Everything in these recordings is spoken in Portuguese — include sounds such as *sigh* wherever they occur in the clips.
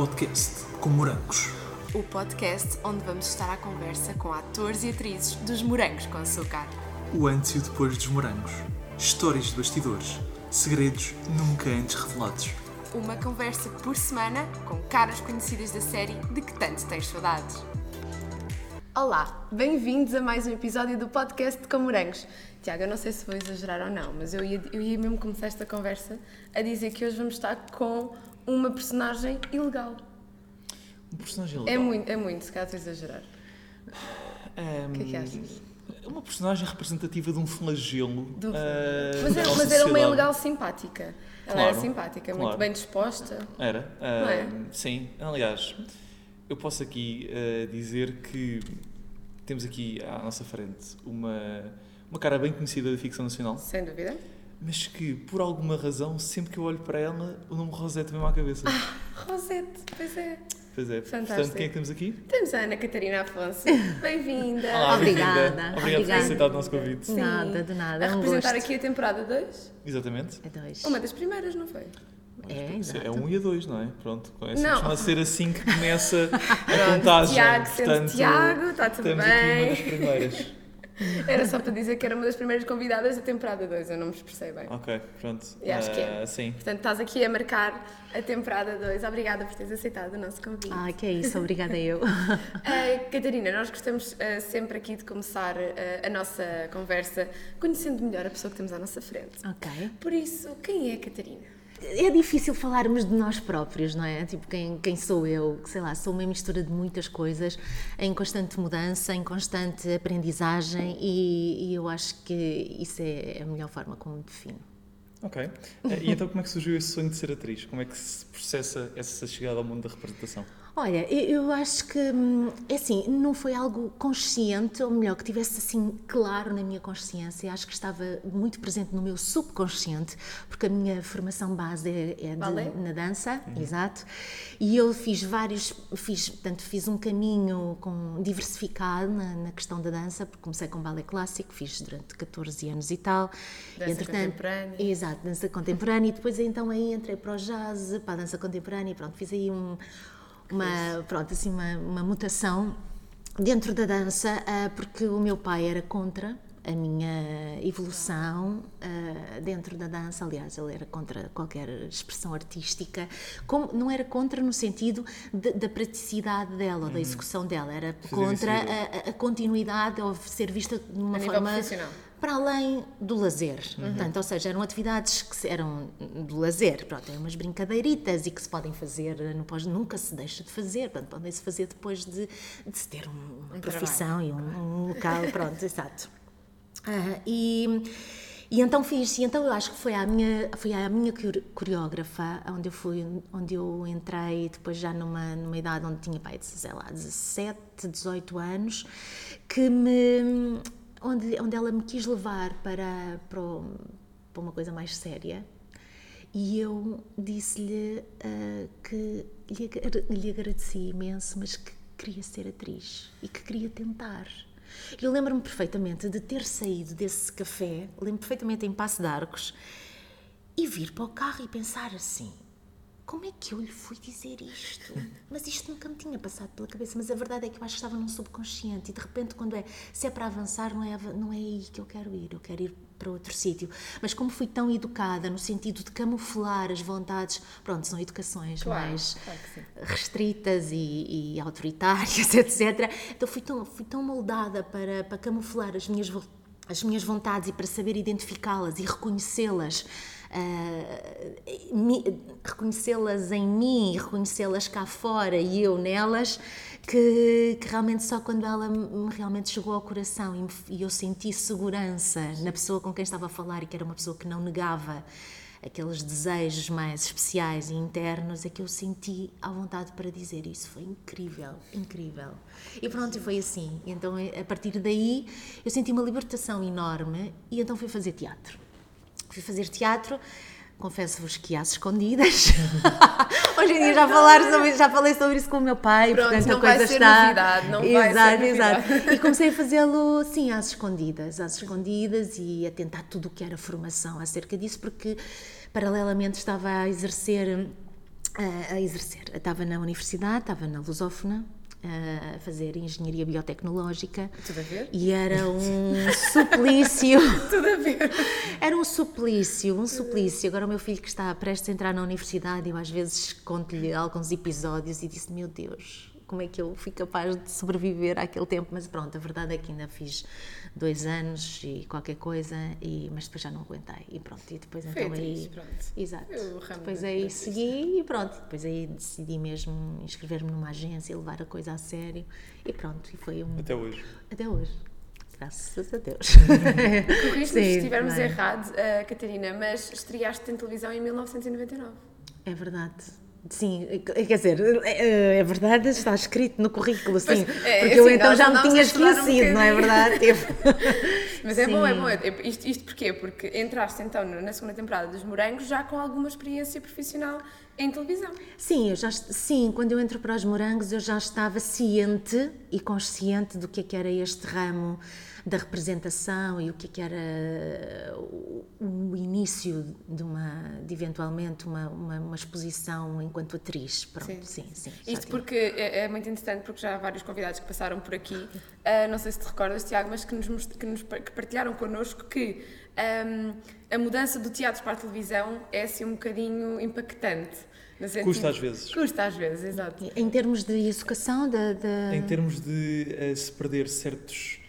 podcast com morangos. O podcast onde vamos estar à conversa com atores e atrizes dos Morangos com Açúcar. O antes e o depois dos morangos. Histórias de bastidores. Segredos nunca antes revelados. Uma conversa por semana com caras conhecidas da série de que tanto tens saudades. Olá, bem-vindos a mais um episódio do podcast com Morangos. Tiago, eu não sei se vou exagerar ou não, mas eu ia, eu ia mesmo começar esta conversa a dizer que hoje vamos estar com uma personagem ilegal. Um personagem É legal. muito, é muito, se calhar estou a exagerar. Ahm, O que é que achas? É uma personagem representativa de um flagelo. Do- ah, Mas era, mas era uma ilegal simpática. Ela Claro, era simpática, muito claro. bem disposta. Era. Não é? Sim, aliás, eu posso aqui ah, dizer que temos aqui à nossa frente uma, uma cara bem conhecida da ficção nacional, Sem dúvida. Mas que por alguma razão, sempre que eu olho para ela, o nome Rosette vem-me à cabeça. Rosette, pois é. Pois é, Fantástico. portanto, quem é que temos aqui? Temos a Ana Catarina Afonso. *laughs* Bem-vinda. Olá. Obrigada, Obrigado por ter aceitado o nosso convite. Sim. Nada, de nada. A É um representar gosto. aqui a temporada 2. Exatamente. É dois. Uma das primeiras, não foi? É, Isso exato. É um e a dois, não é? Pronto, é assim, Não. ser assim que começa a *laughs* contagem. Tiago, Portanto, Tiago, está tudo Temos aqui uma bem. das primeiras. *laughs* *laughs* Era só para dizer que era uma das primeiras convidadas da temporada 2, eu não me expressei bem. Ok, pronto. E acho que é. Ah, Sim. Portanto, estás aqui a marcar a temporada 2. Obrigada por teres aceitado o nosso convite. Ai, que é isso, obrigada eu. Uh, *laughs* Catarina, nós gostamos uh, sempre aqui de começar uh, a nossa conversa conhecendo melhor a pessoa que temos à nossa frente. ok. Por isso, quem é a Catarina? É difícil falarmos de nós próprios, não é? Tipo, quem, quem sou eu? Sei lá, sou uma mistura de muitas coisas, em constante mudança, em constante aprendizagem e, e eu acho que isso é a melhor forma como me defino. Ok. Ah, E então como é que surgiu esse sonho de ser atriz? Como é que se processa essa chegada ao mundo da representação? Olha, eu acho que, hum, é assim, não foi algo consciente, ou melhor, que tivesse assim claro na minha consciência. Acho que estava muito presente no meu subconsciente, porque a minha formação base é, é de- na dança, exato. E eu fiz vários, fiz, portanto, fiz um caminho com, diversificado na, na questão da dança, porque comecei com balé clássico, fiz durante 14 anos e tal. Dança contemporânea. Exato, dança contemporânea e depois então aí entrei para o jazz, para a dança contemporânea e pronto, fiz aí um, uma, pronto, assim, uma, uma mutação dentro da dança, ah, porque o meu pai era contra a minha evolução ah, dentro da dança, aliás, ele era contra qualquer expressão artística, como, não era contra no sentido de- da praticidade dela, ou da execução dela, era contra a, a- continuidade ou ser vista de uma A nível forma profissional. Para além do lazer. Portanto, ou seja, eram atividades que eram do lazer, pronto, eram umas brincadeiritas e que se podem fazer, não pode, nunca se deixa de fazer, portanto, podem-se fazer depois de, de se ter um- uma profissão e um, um local, *laughs* pronto, exato. Ah, e, e então fiz, e então eu acho que foi a minha, foi a minha core- coreógrafa onde eu fui, onde eu entrei depois já numa, numa idade onde tinha, pai, sei lá, 17, 18 anos, que me, onde, onde ela me quis levar para, para, para uma coisa mais séria. E eu disse-lhe ah, que lhe, lhe agradeci imenso, mas que queria ser atriz e que queria tentar. Eu lembro-me perfeitamente de ter saído desse café, lembro-me perfeitamente em Passo de Arcos, e vir para o carro e pensar assim: como é que eu lhe fui dizer isto? *laughs* Mas isto nunca me tinha passado pela cabeça. Mas a verdade é que eu acho que estava num subconsciente e de repente, quando é, se é para avançar, não é, não é aí que eu quero ir, eu quero ir para outro sítio. Mas como fui tão educada no sentido de camuflar as vontades, pronto, são educações Claro, mais claro restritas e, e autoritárias, *laughs* etc. Então fui tão, fui tão moldada para, para camuflar as minhas, as minhas vontades e para saber identificá-las e reconhecê-las. Ah, reconhecê-las em mim, reconhecê-las cá fora e eu nelas, que, que realmente só quando ela me realmente chegou ao coração e, me- e eu senti segurança na pessoa com quem estava a falar e que era uma pessoa que não negava aqueles desejos mais especiais e internos, é que eu senti à vontade para dizer isso. Foi incrível, incrível. E pronto, foi assim. Então, a partir daí, eu senti uma libertação enorme e então fui fazer teatro. Fui fazer teatro, confesso-vos que às escondidas. *laughs* Hoje em dia já, falar sobre, já falei sobre isso com o meu pai, Pronto, portanto não a coisa vai ser está. novidade, não vai ser exato, novidade. exato. *laughs* E comecei a fazê-lo, sim, às escondidas, às escondidas e a tentar tudo o que era formação acerca disso, porque paralelamente estava a exercer a, a exercer. Eu estava na universidade, estava na Lusófona, a fazer engenharia biotecnológica. Tudo a ver? E era um suplício. *laughs* Tudo a ver. Era um suplício, um suplício. Agora o meu filho que está prestes a entrar na universidade, eu às vezes conto-lhe alguns episódios e disse: Meu Deus, como é que eu fui capaz de sobreviver àquele tempo? Mas pronto, a verdade é que ainda fiz dois anos e qualquer coisa, e, mas depois já não aguentei. E pronto, e depois Foi então aí. pronto. Exato. Depois aí segui e pronto. Depois aí decidi mesmo inscrever-me numa agência, levar a coisa a sério e pronto. E foi um. Até hoje. Até hoje. Graças a Deus. Corrige-me se estivermos bem. errados, uh, Catarina, mas estreaste em televisão em 1999. É verdade. Sim, quer dizer, é, é verdade, está escrito no currículo, sim. é, porque eu assim, então nós já me tinha estudar um esquecido, não é verdade? *laughs* Tipo, Mas é bom, é Sim. bom. É- Isto, isto porquê? Porque entraste então na segunda temporada dos Morangos já com alguma experiência profissional em televisão. Sim, eu já, sim, quando eu entro para os morangos eu já estava ciente e consciente do que é que era este ramo da representação e o que é que era o, o início de uma, de eventualmente uma, uma, uma exposição enquanto atriz. Pronto, sim, sim. já Isto tinha. porque é, é muito interessante, porque já há vários convidados que passaram por aqui, ah, não sei se te recordas, Tiago, mas que nos, que nos que partilharam connosco que ahm, a mudança do teatro para a televisão é assim um bocadinho impactante. sentido- Custa às vezes. Custa às vezes, exato. Em termos de educação, da, da- Em termos de eh, se perder certos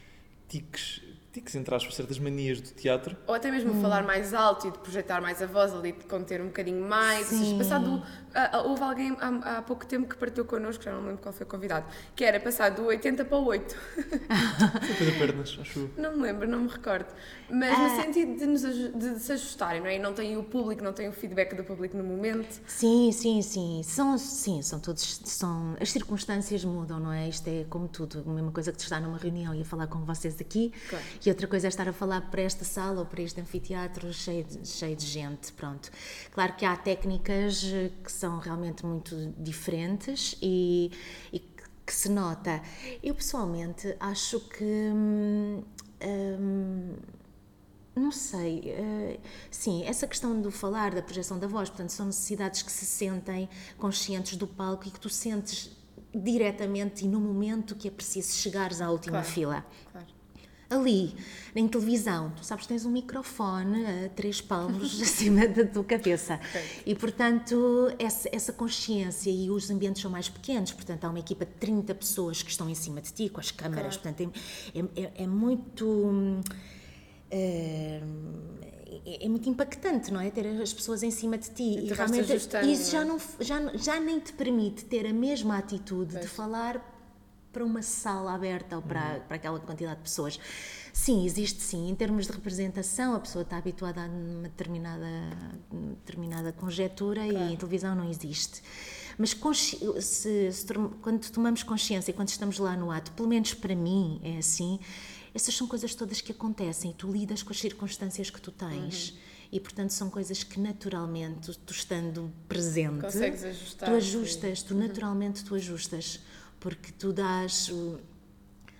tiques, tiques entre aspas, certas manias do teatro, Ou até mesmo falar mais alto e de projetar mais a voz ali, de conter um bocadinho mais. Ou seja, Sim. passado. Ah, ah, houve alguém há, há pouco tempo que partiu connosco, já não lembro qual foi o convidado, que era passar do 80 para o 8. *laughs* foi pernas, acho. Não me lembro, não me recordo. Mas Ah. no sentido de, nos, aju- de se ajustarem, não é? E não têm o público, não têm o feedback do público no momento. Sim, sim, sim. São, sim, são todos. São, as circunstâncias mudam, não é? Isto é como tudo. A mesma coisa que estar numa reunião e a falar com vocês aqui, Claro. e outra coisa é estar a falar para esta sala ou para este anfiteatro cheio de, cheio de gente. Pronto. Claro que há técnicas que são realmente muito diferentes e, e que se nota. Eu pessoalmente acho que. hum, hum, não sei, eh, sim, essa questão do falar, da projeção da voz, portanto, são necessidades que se sentem conscientes do palco e que tu sentes diretamente e no momento que é preciso chegares à última Claro. fila. Claro. Ali, em televisão, tu sabes tens um microfone a três palmos *laughs* acima da tua cabeça. E, portanto, essa, essa consciência e os ambientes são mais pequenos, portanto, há uma equipa de 30 pessoas que estão em cima de ti, com as câmaras, portanto, é, é- é muito. hum, é, é muito impactante, não é? Ter as pessoas em cima de ti. E E realmente ajustando, isso já, não já, já nem te permite ter a mesma atitude de Pois. falar para uma sala aberta ou para, Uhum. para aquela quantidade de pessoas. Sim, existe sim. Em termos de representação, a pessoa está habituada a uma determinada, determinada conjetura e em televisão não existe. Mas se, se quando tomamos consciência, quando estamos lá no ato, pelo menos para mim é assim, essas são coisas todas que acontecem. Tu lidas com as circunstâncias que tu tens. E, portanto, são coisas que naturalmente, tu estando presente, tu ajustas, tu naturalmente tu ajustas, porque tu dás o-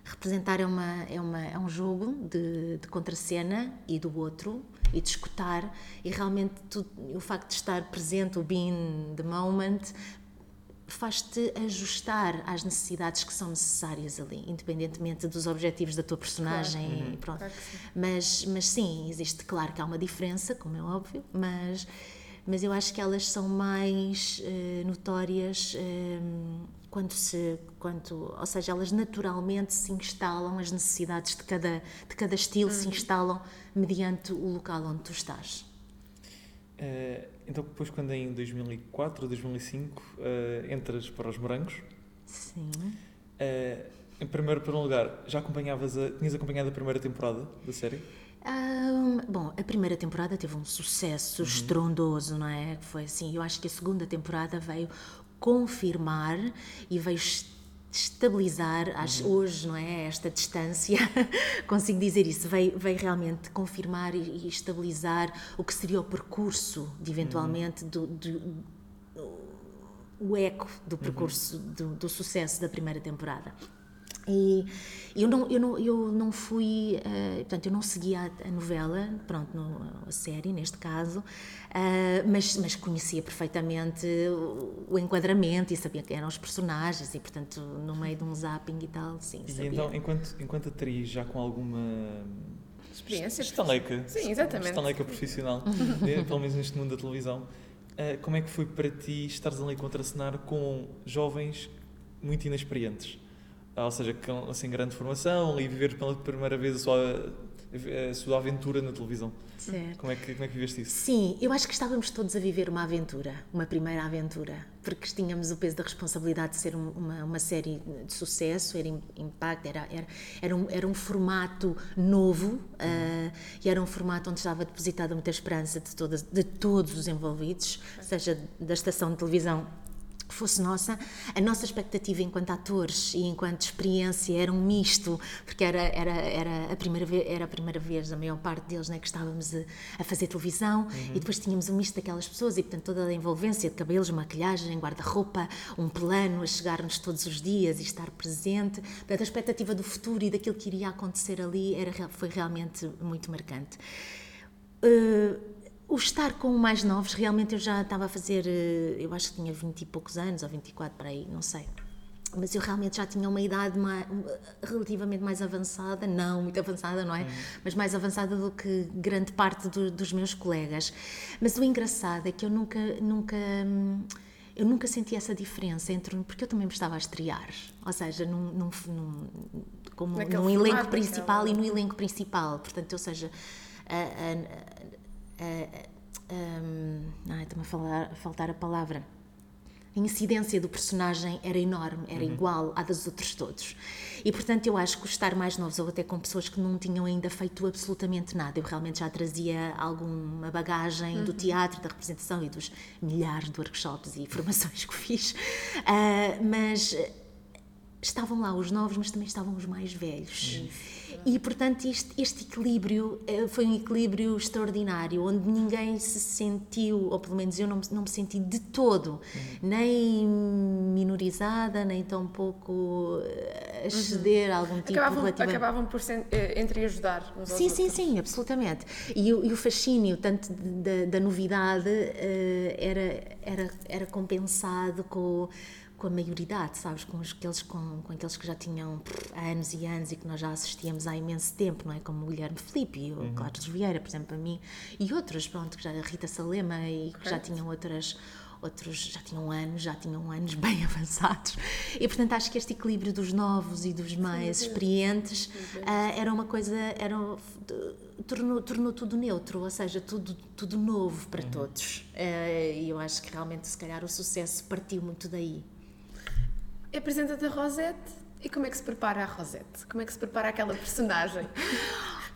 representar é uma é uma é um jogo de, de contracena e do outro e de escutar e realmente tu, o facto de estar presente o being the moment faz-te ajustar às necessidades que são necessárias ali, independentemente dos objetivos da tua personagem. e pronto. Claro sim. Mas, mas sim, existe, claro que há uma diferença, como é óbvio, mas, mas eu acho que elas são mais eh, notórias eh, quando se. Quando, ou seja, elas naturalmente se instalam, as necessidades de cada, de cada estilo se instalam mediante o local onde tu estás. Eh, então, depois, quando em 2004 ou 2005 eh, entras para os Morangos, Sim. eh, em primeiro para um lugar, já acompanhavas a, tinhas acompanhado a primeira temporada da série? Ahm, bom, a primeira temporada teve um sucesso estrondoso, não é? Foi assim, eu acho que a segunda temporada veio confirmar e veio es- estabilizar, acho, hoje, não é? Esta distância, *laughs* consigo dizer isso, veio, veio realmente confirmar e, e estabilizar o que seria o percurso, de eventualmente, do, do- o eco do percurso do, do sucesso da primeira temporada. E eu não, eu não, eu não fui, uh, portanto, eu não seguia a, a novela, pronto, no, a série neste caso, uh, mas, mas conhecia perfeitamente o, o, enquadramento e sabia quem eram os personagens e, portanto, no meio de um zapping e tal, sim, e sabia. então, enquanto, enquanto atriz, já com alguma experiência. Estaleca. Sim, exatamente. Estaleca profissional, *laughs* pelo menos neste mundo da televisão. Uh, como é que foi para ti estares ali contracenar com jovens muito inexperientes? Ou seja, sem assim, grande formação, ali viver pela primeira vez a sua, a sua aventura na televisão. Certo. Como é, que, como é que viveste isso? Sim, eu acho que estávamos todos a viver uma aventura, uma primeira aventura, porque tínhamos o peso da responsabilidade de ser uma, uma série de sucesso, era impacto, era, era, era, um, era um formato novo uh, e era um formato onde estava depositada muita esperança de, todas, de todos os envolvidos, seja da estação de televisão que fosse nossa, a nossa expectativa enquanto atores e enquanto experiência era um misto, porque era, era, era, a, primeira vez, era a primeira vez, a maior parte deles, né, que estávamos a, a fazer televisão uhum. e depois tínhamos um misto daquelas pessoas e, portanto, toda a envolvência de cabelos, maquilhagem, guarda-roupa, um plano a chegar-nos todos os dias e estar presente. Portanto, a expectativa do futuro e daquilo que iria acontecer ali era, foi realmente muito marcante. Uh, o estar com mais novos, realmente eu já estava a fazer, eh, eu acho que tinha 20 e poucos anos, ou 24 para aí, não sei. Mas eu realmente já tinha uma idade mais, relativamente mais avançada, não muito avançada, não é? Uhum. Mas mais avançada do que grande parte do, dos meus colegas. Mas o engraçado é que eu nunca, nunca, eu nunca senti essa diferença entre, porque eu também me estava a estrear, ou seja, num, num, num como num elenco principal e no elenco principal, portanto, ou seja, a, a, ai, está-me a falar, faltar a palavra. A incidência do personagem era enorme, era uhum. igual à dos outros todos. E portanto eu acho que estar mais novos, ou até com pessoas que não tinham ainda feito absolutamente nada, eu realmente já trazia alguma bagagem uhum. do teatro, da representação e dos milhares de workshops e *laughs* formações que fiz, uh, mas estavam lá os novos, mas também estavam os mais velhos. Uhum. E, portanto, este, este, equilíbrio eh, foi um equilíbrio extraordinário, onde ninguém se sentiu, ou pelo menos eu não, não me senti de todo, uhum. nem minorizada, nem tão pouco eh, a ceder uhum. a algum tipo acabavam, relativa... Acabavam por se, eh, entre ajudar uns Sim, sim, sim, absolutamente. E o, e o fascínio, tanto da, da novidade, era, era, era compensado com com a maioridade, sabes, com, os, aqueles, com, com aqueles que já tinham anos e anos e que nós já assistíamos há imenso tempo, não é? Como o Guilherme Felipe e o uhum. Carlos Vieira, por exemplo, a mim, e outros, pronto, que já, a Rita Salema e que já tinham outras outros já tinham anos, já tinham anos *laughs* bem avançados. E portanto acho que este equilíbrio dos novos e dos mais sim, experientes uh, era uma coisa, era, tornou, tornou tudo neutro, ou seja, tudo, tudo novo para uhum. todos. Uh, e eu acho que realmente, se calhar, o sucesso partiu muito daí apresenta-te a Rosette e como é que se prepara a Rosette? Como é que se prepara aquela personagem? *laughs*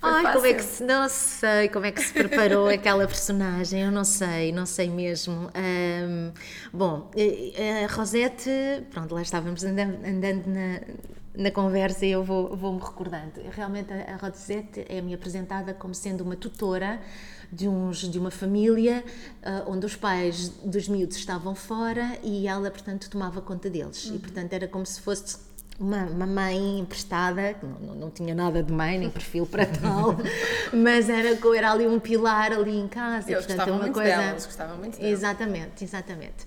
Ai, fácil. como é que se, não sei como é que se preparou aquela personagem, eu não sei, não sei mesmo. Um, bom, a Rosette, pronto, lá estávamos andando, andando na, na conversa e eu vou, vou recordando. Realmente a Rosette é-me apresentada como sendo uma tutora de, uns, de uma família uh, onde os pais dos miúdos estavam fora e ela, portanto, tomava conta deles. Uhum. E, portanto, era como se fosse uma, uma mãe emprestada, que não, não, tinha nada de mãe, nem perfil para tal, *laughs* mas era, era ali um pilar ali em casa. Eles portanto, gostavam uma muito coisa... dela, eles gostavam muito dela. Exatamente, exatamente.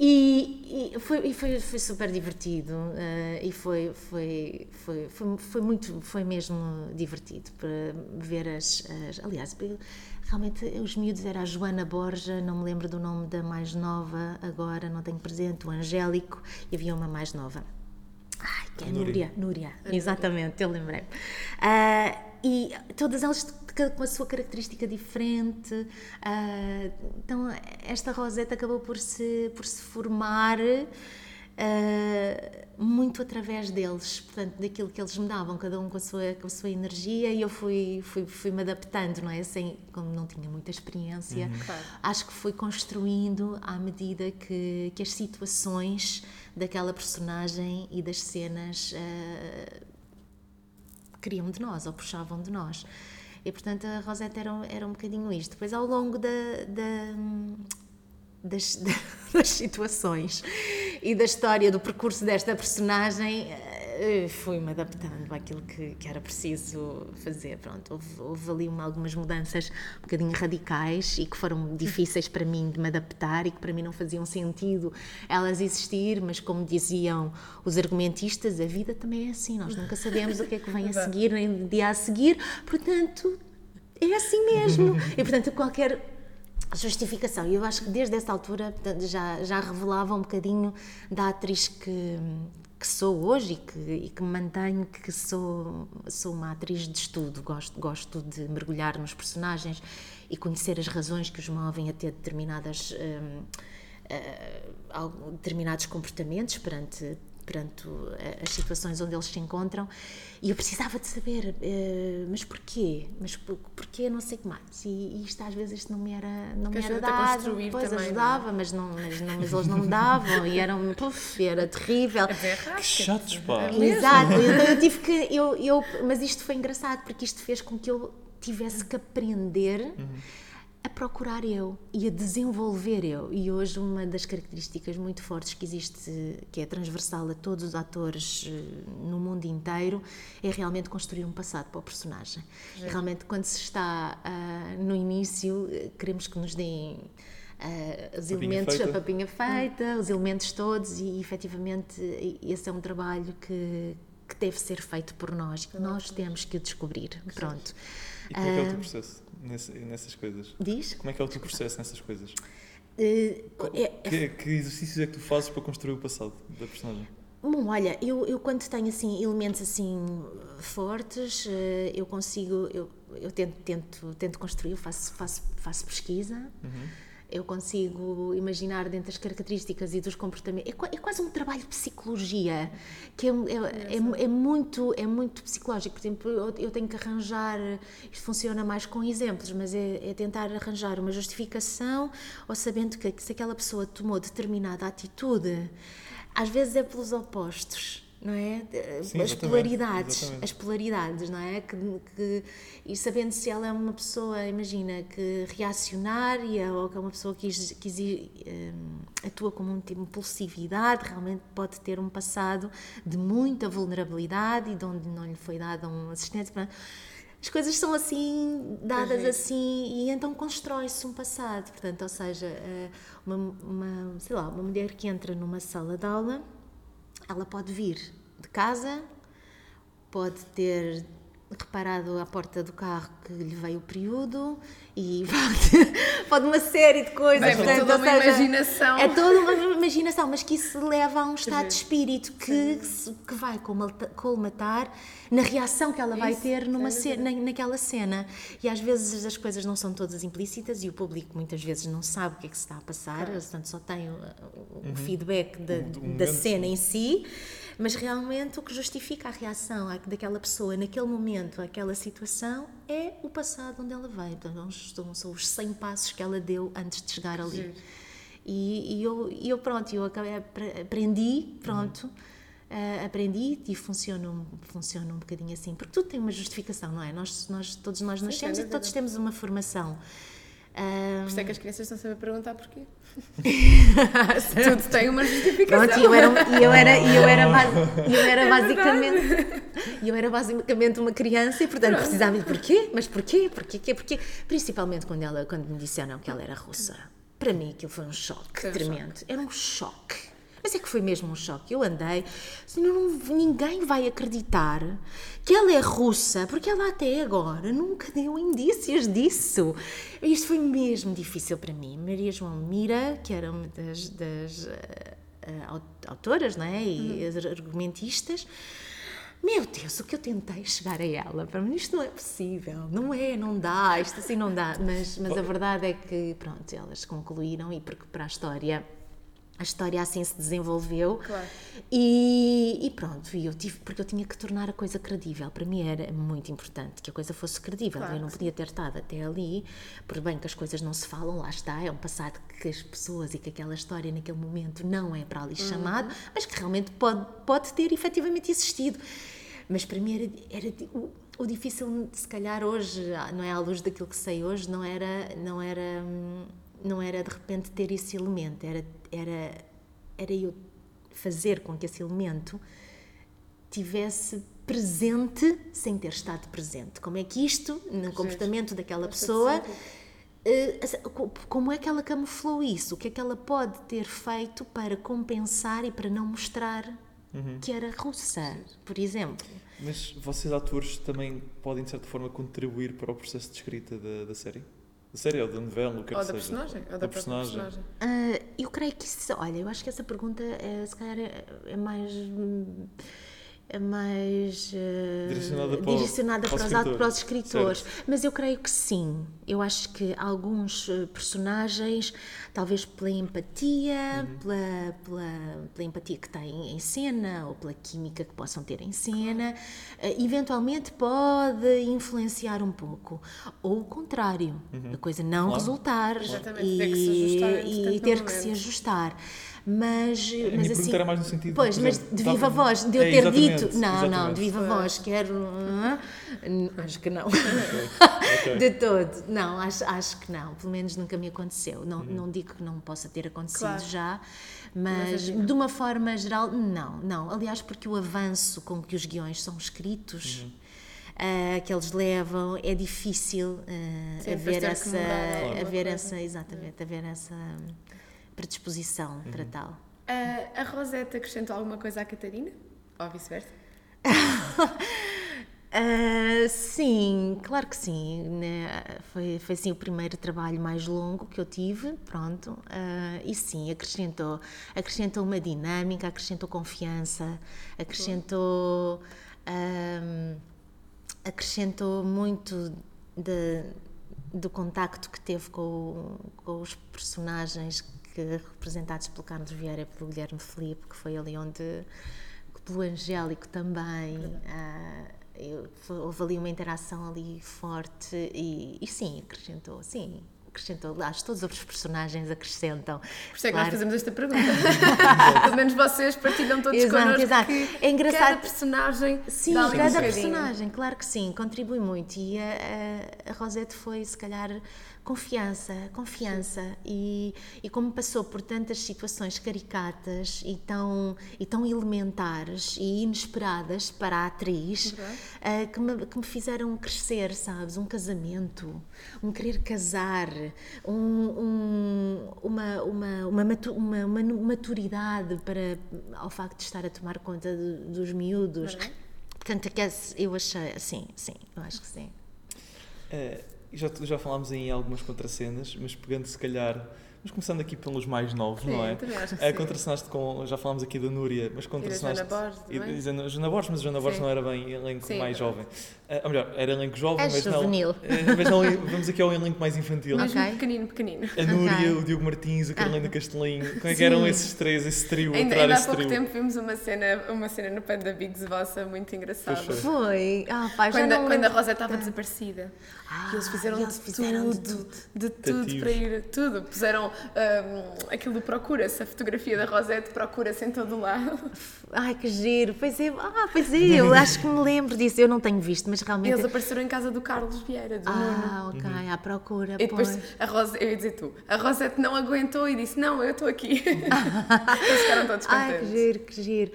E, e foi, e foi, foi super divertido uh, e foi, foi, foi, foi, foi, muito, foi mesmo divertido para ver as, as aliás, realmente os miúdos era a Joana Borja, não me lembro do nome da mais nova agora, não tenho presente, o Angélico e havia uma mais nova. Ai, que é Núria. Núria, Núria. exatamente, eu lembrei. Uh, e todas elas com a sua característica diferente. Uh, então, esta Rosetta acabou por se, por se formar uh, muito através deles, portanto, daquilo que eles me davam, cada um com a sua, com a sua energia, e eu fui, fui, fui me adaptando, não é? Assim, como não tinha muita experiência, uhum. claro. acho que fui construindo à medida que, que as situações daquela personagem e das cenas uh, queriam de nós ou puxavam de nós. E portanto a Rosetta era, era um bocadinho isto. Depois ao longo da, da das, *laughs* das, situações e da história do percurso desta personagem eh, fui-me adaptando àquilo que, que, era preciso fazer. Pronto, houve, houve ali uma, algumas mudanças um bocadinho radicais e que foram difíceis para mim de me adaptar e que para mim não faziam sentido elas existir, mas como diziam os argumentistas, a vida também é assim, nós nunca sabemos o que é que vem a *laughs* seguir, nem o dia a seguir, portanto, é assim mesmo. E portanto, qualquer justificação. E eu acho que desde essa altura já, já revelava um bocadinho da atriz que, que sou hoje e que, e que mantenho que sou, sou uma atriz de estudo. Gosto, gosto de mergulhar nos personagens e conhecer as razões que os movem a ter determinadas. Um, uh, determinados comportamentos perante perante as situações onde eles se encontram. E eu precisava de saber uh, mas porquê? Mas por, porquê não sei que mais? E, e isto às vezes não me era não me era dado pois também, ajudava não? Mas, não, mas, não, mas eles não me davam e eram puf, era terrível. É que chatos pá. é exato então eu tive que eu, eu mas isto foi engraçado porque isto fez com que eu tivesse que aprender uhum a procurar eu e a desenvolver eu. E hoje uma das características muito fortes que existe, que é transversal a todos os atores eh, no mundo inteiro, é realmente construir um passado para o personagem. Realmente, quando se está uh, no início, eh, queremos que nos deem uh, os elementos, feita. a papinha feita, hum. os elementos todos, e efetivamente esse é um trabalho que, que deve ser feito por nós, que nós temos que o descobrir. Pronto. E como é que é o teu processo nessas coisas? Diz? Como é que é o teu processo nessas coisas? Uh, que, que, exercícios é que tu fazes para construir o passado da personagem? Bom, olha, eu, eu quando tenho assim elementos assim fortes, eh, eu consigo, eu, eu tento, tento, tento construir, faço, faço, faço pesquisa. Uhum eu consigo imaginar dentro das características e dos comportamentos. É, é quase um trabalho de psicologia, que é, é, é, é, muito, é muito psicológico. Por exemplo, eu, eu, tenho que arranjar, isto funciona mais com exemplos, mas é, é tentar arranjar uma justificação ou sabendo que, que se aquela pessoa tomou determinada atitude, às vezes é pelos opostos não é? Sim, as polaridades, exatamente. as polaridades, não é? Que, que, e sabendo se ela é uma pessoa, imagina, que reacionária ou que é uma pessoa que, que um, atua com muita impulsividade, realmente pode ter um passado de muita vulnerabilidade e de onde não lhe foi dada um assistente. As coisas são assim, dadas assim, e então constrói-se um passado. Portanto, ou seja, eh, uma, uma, sei lá, uma mulher que entra numa sala de aula ela pode vir de casa, pode ter reparado à porta do carro que lhe veio o período e *laughs* pode, uma série de coisas. É portanto, toda uma seja, imaginação. É toda uma imaginação, mas que isso leva a um estado de espírito que, que vai colmatar na reação que ela vai isso, ter numa cena, naquela cena. E às vezes as coisas não são todas implícitas e o público muitas vezes não sabe o que é que se está a passar, claro. portanto só tem o, o uhum. feedback da, da cena em si mas realmente o que justifica a reação daquela pessoa naquele momento, aquela situação, é o passado onde ela veio. Então, são os 100 passos que ela deu antes de chegar ali. E, e, eu, eu, pronto, eu acabei, aprendi, pronto. Uhum. Uh, aprendi e funciona, funciona um bocadinho assim, porque tudo tem uma justificação, não é? Nós, nós, todos nós nascemos Sim, e todos temos uma formação. Um... Por isso é que as crianças estão sempre a perguntar porquê. *laughs* Tudo tem uma justificação. Pronto, eu era, eu era, eu era, eu era é basicamente, eu era basicamente uma criança e portanto Pronto. precisava de porquê? Mas porquê? Porquê? Porquê? Principalmente quando ela, quando me disseram que ela era russa. Para mim aquilo foi um choque foi um tremendo. Choque. Era um choque. Mas é que foi mesmo um choque. Eu andei, assim, não, ninguém vai acreditar que ela é russa, porque ela até agora nunca deu indícios disso. Isto foi mesmo difícil para mim. Maria João Mira, que era uma das, das uh, autoras não é? e hum. argumentistas, meu Deus, o que eu tentei chegar a ela, para mim isto não é possível, não é, não dá, isto assim não dá, mas, mas a verdade é que, pronto, elas concluíram e porque para a história a história assim se desenvolveu claro. e, e, pronto, e eu tive, porque eu tinha que tornar a coisa credível, para mim era muito importante que a coisa fosse credível, claro, eu não podia ter estado até ali, por bem que as coisas não se falam, lá está, é um passado que as pessoas e que aquela história naquele momento não é para ali uhum. chamado, mas que realmente pode, pode ter efetivamente existido. Mas para mim era, era o, o difícil, se calhar hoje, não é à luz daquilo que sei hoje, não era, não era, não era de repente ter esse elemento, era era, era eu fazer com que esse elemento tivesse presente sem ter estado presente. Como é que isto, no comportamento daquela pessoa, eh, como é que ela camuflou isso? O que é que ela pode ter feito para compensar e para não mostrar que era russa, por exemplo? Mas vocês, atores, também podem, de certa forma, contribuir para o processo de escrita da, da série? Da série ou da novela, o que é Ou que da seja? personagem. Ou da, Da própria personagem. Ah, eu creio que isso, olha, eu acho que essa pergunta é, se calhar é, é mais é mais eh, Direcionada para direcionada para para, os, para os escritores. Mas eu creio que sim. Eu acho que alguns eh, personagens, talvez pela empatia, Uhum. pela, pela, pela empatia que têm em cena ou pela química que possam ter em cena, eh, eventualmente pode influenciar um pouco. Ou o contrário, a coisa não Uhum. Claro. resultar Exatamente, e, ter que se ajustar, e ter que se ajustar. Mas, A minha mas assim, era mais no sentido, Pois, mas exemplo, de viva voz, de eu É, ter dito. Não, não, exatamente. de viva voz, quero. Acho que não. Ok. *laughs* De todo. Não, acho, acho que não. Pelo menos nunca me aconteceu. Não, Uhum. não digo que não possa ter acontecido Claro. já, Mas mas assim, de uma forma geral, não, não. Aliás, porque o avanço com que os guiões são escritos. Uhum. ah, que eles levam é difícil Sim, haver essa, mudar haver essa exatamente haver essa predisposição Uhum. para tal Ah, a Rosetta acrescentou alguma coisa à Catarina? Ou vice-versa? *laughs* Ah, sim, claro que sim. né? Foi, foi assim o primeiro trabalho mais longo que eu tive, pronto. Ah, e sim, acrescentou, acrescentou uma dinâmica, acrescentou confiança, acrescentou, ahm, acrescentou muito de- do contacto que teve com, com os personagens que representados pelo Carlos Vieira e pelo Guilherme Felipe, que foi ali onde pelo Angélico também. ah, eu- houve ali uma interação ali forte e, e sim, acrescentou, sim, acrescentou. Acho que todos os outros personagens acrescentam. Por isso é que Claro. nós fazemos esta pergunta. *laughs* Pelo menos vocês partilham todos Exato, connosco exato. que É engraçado- cada personagem Sim, dá um cada bocadinho. personagem, claro que sim, contribui muito. E a, a, a Rosette foi, se calhar, confiança, confiança. E, e como passou por tantas situações caricatas e tão, e tão elementares e inesperadas para a atriz, eh, que, me, que me fizeram crescer, sabes? Um casamento, um querer casar, um, um- uma, uma, uma, matu- uma, uma maturidade para, ao facto de estar a tomar conta de- dos miúdos. Portanto, aquece- eu achei, sim, sim, eu acho que sim. Eh, já, já falámos em algumas contracenas, mas pegando se calhar. Mas começando aqui pelos mais novos, Sim, não é? acho que sim. contracenaste com. Já falámos aqui da Núria, mas contracenaste. Borges e da também. Joana- Joana Borges, mas a Joana Borges Sim. não era bem elenco Sim, mais é jovem. Eh, ou melhor, era elenco jovem, É mas juvenil. não. *laughs* eh, mas não, vamos aqui ao elenco mais infantil. Ok. pequenino, pequenino. A Núria, Ok. o Diogo Martins, a Carolina Castelinho. Como é que Sim. eram esses três, esse trio? Ainda, ainda há pouco trio? tempo vimos uma cena, uma cena no Panda Bigs vossa muito engraçada. Pois foi. Foi. Ah, pá, já Quando, não a- quando a. Rosa estava desaparecida. e eles fizeram, eles de, fizeram de tudo, de tudo para ir, tudo. Puseram hum, aquilo do procura-se, a fotografia da Rosette procura-se em todo o lado. *laughs* Ai, que giro. Pois é, ah, pois é, eu acho que me lembro disso. Eu não tenho visto, mas realmente. eles apareceram em casa do Carlos Vieira, do Nuno. Ah, ok, à procura. E depois pois. a Rosa, eu ia dizer tu, a Rosette não aguentou e disse: Não, eu estou aqui. *laughs* eles ficaram todos Ai, que contentes. giro, que giro.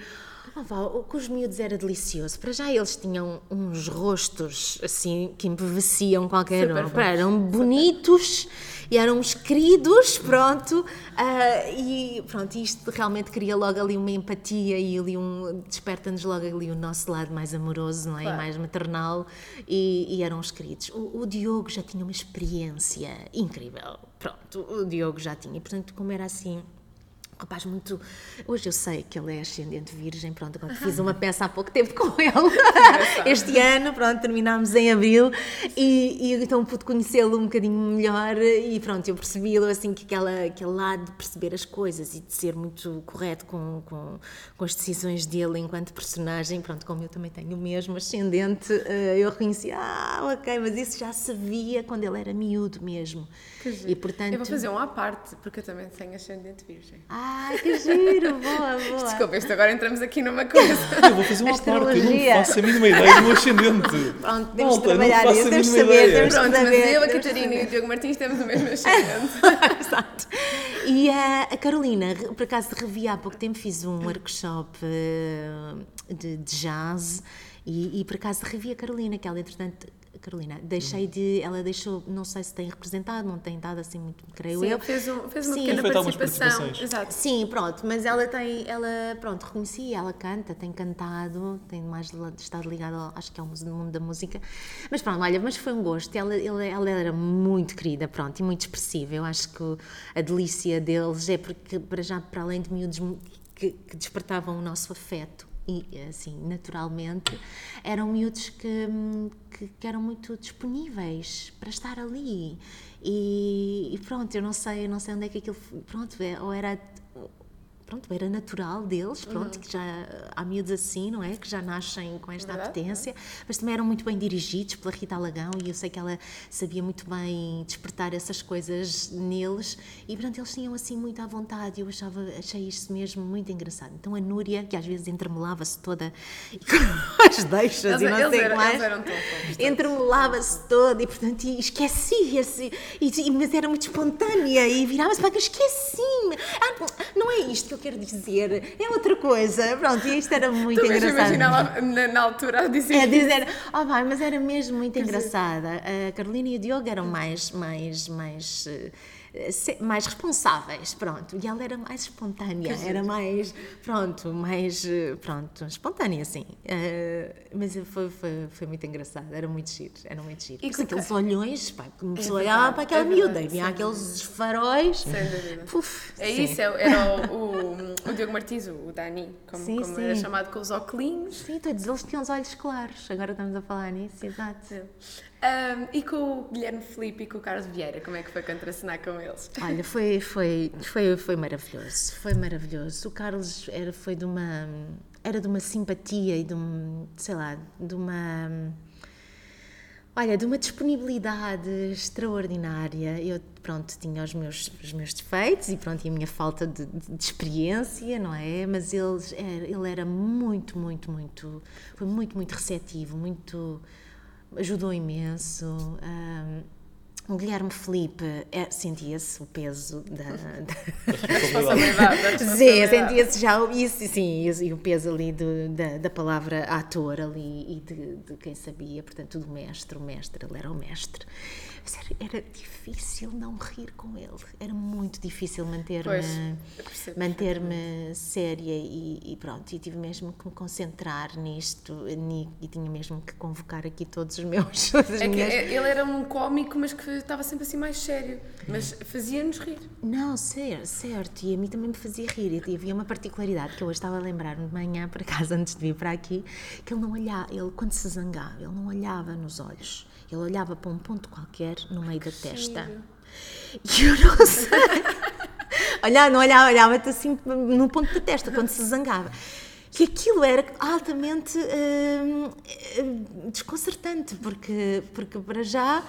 Oh, vá, o com os miúdos era delicioso. Para já eles tinham uns rostos assim que embeveciam qualquer Super um. Eram bonitos e eram uns queridos, pronto. ah, e pronto, isto realmente cria logo ali uma empatia e ali um. desperta-nos logo ali o nosso lado mais amoroso, não é? E Claro. mais maternal. E, e eram os queridos. O, o Diogo já tinha uma experiência incrível. Pronto, o Diogo já tinha. Portanto, como era assim. Um rapaz muito. Hoje eu sei que ele é ascendente virgem, pronto, agora fiz uma peça há pouco tempo *laughs* com ele. este ano, pronto, terminámos em abril e, e então pude conhecê-lo um bocadinho melhor e pronto, eu percebi-lo assim que aquela, aquele lado de perceber as coisas e de ser muito correto com, com, com as decisões dele enquanto personagem, pronto, como eu também tenho o mesmo ascendente, eh, eu reconheci, ah, ok, mas isso já se via quando ele era miúdo mesmo. Que giro. E portanto. Eu vou fazer um à parte, porque eu também tenho ascendente virgem. Ah, Ah, que giro, *laughs* boa, boa. Desculpa, isto agora entramos aqui numa coisa. *laughs* Eu vou fazer uma parte, eu não faço a mínima ideia do meu ascendente. Pronto, temos Malta, de trabalhar isso, temos de saber, temos de Pronto, mas saber. eu, a Catarina e o Diogo Martins temos o mesmo *laughs* ascendente. Exato. E a, a Carolina, por acaso revi há pouco tempo, fiz um workshop eh, de, de jazz e, e por acaso revi a Carolina, que ela entretanto. Carolina, deixei de. Ela deixou, não sei se tem representado, não tem dado assim muito, creio Sim, eu. fez, um, fez uma Sim. pequena participação. Exato. Sim, pronto, mas ela tem, ela, pronto, reconheci, ela canta, tem cantado, tem mais estado ligada, acho que é ao mundo da música. Mas pronto, olha, mas foi um gosto. Ela, ela, ela era muito querida, pronto, e muito expressiva. Eu acho que a delícia deles é porque, para já, para além de miúdos que, que despertavam o nosso afeto. Assim, naturalmente, eram miúdos que, que, que eram muito disponíveis para estar ali. E, e pronto, eu não sei, eu não sei onde é que aquilo. Pronto, é- ou era pronto, era natural deles, pronto, que já há miúdos assim, não é? Que já nascem com esta Verdade, apetência, mas também eram muito bem dirigidos pela Rita Alagão e eu sei que ela sabia muito bem despertar essas coisas neles. E, portanto, eles tinham assim muito à vontade. Eu achava, achei isto mesmo muito engraçado. Então a Núria, que às vezes entremelava-se toda *laughs* com as deixas Eles, e não eles sei eram, mais entremelava-se toda e, portanto, esquecia-se, mas era muito espontânea e virava-se para que esqueci-me. Ah, não é isto eu quero dizer, é outra coisa. Pronto, e isto era muito *laughs* Tu engraçado. imaginava na, na altura a dizer. É dizer, oh vai, mas era mesmo muito engraçada. A Carolina e o Diogo eram mais, mais, mais, se- mais responsáveis, pronto. E ela era mais espontânea, era mais, pronto, mais, eh, pronto, espontânea, assim. Eh, mas foi, foi, foi muito engraçado, era muito giro, era muito giro. E com aqueles que- olhões, pá, começou a verdade, olhar para aquela é verdade, miúda, e vinha aqueles faróis. Sem dúvida. Puf, É sim. isso, é- era o, o, o Diogo Martins, o Dani, como, Sim, como sim. era chamado com os óculos. Sim, todos eles tinham os olhos claros, agora estamos a falar nisso, exato. Ahm, e com o Guilherme Felipe e com o Carlos Vieira, como é que foi contracenar com eles? Olha, foi, foi, foi, foi maravilhoso, foi maravilhoso. O Carlos era, foi de uma, era de uma simpatia e de um, sei lá, de uma, olha, de uma disponibilidade extraordinária. Eu, pronto, tinha os meus, os meus defeitos e pronto, e a minha falta de, de- experiência, não é? Mas era, ele era muito, muito, muito, foi muito, muito receptivo, muito, ajudou imenso. o Guilherme Felipe é, sentia-se o peso da, da, Responsabilidade, da *laughs* Sim, sentia-se já o- isso, sim, e o peso ali do- da, da palavra ator ali e de, de quem sabia, portanto, do mestre, o mestre, ele era o mestre. Mas era, era difícil não rir com ele, era muito difícil manter-me manter-me séria e, e pronto, e tive mesmo que me concentrar nisto ni- e tinha mesmo que convocar aqui todos os meus, *laughs* É minhas é- ele era um cómico, mas que estava sempre assim mais sério. Mas fazia-nos rir. Não, certo, certo. E a mim também me fazia rir. E havia uma particularidade que eu hoje estava a lembrar-me de manhã, por acaso, *laughs* antes de vir para aqui, que ele não olhava, ele quando se zangava, ele não olhava nos olhos. Ele olhava para um ponto qualquer no meio da testa. *laughs* E eu não sei. Olhava, não olhava, olhava-te assim no ponto da testa, quando se zangava. E aquilo era altamente hum, hum, desconcertante, porque, porque para já.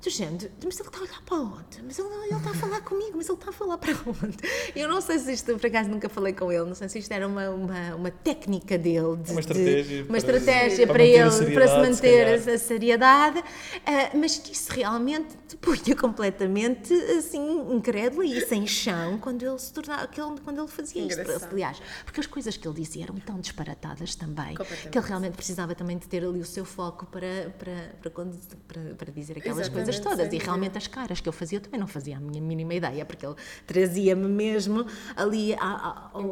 Tu, gente, mas ele está a olhar para onde? Mas ele, ele está a falar comigo, mas ele está a falar para onde? Eu não sei se isto, por acaso nunca falei com ele, não sei se isto era uma, uma, uma técnica dele. De, Uma de- estratégia uma para- estratégia para para, ele, para se se manter calhar. a seriedade, ah, mas que isso realmente te punha completamente assim, incrédula e sem chão quando ele se tornava, quando ele fazia isto. Aliás, porque as coisas que ele dizia eram tão disparatadas também, que ele realmente precisava também de ter ali o seu foco para, para, para, quando- para, para dizer aquelas Exatamente, coisas todas. sem E realmente as caras que eu fazia, eu também não fazia a minha mínima ideia, porque ele trazia-me mesmo ali a- a- ao,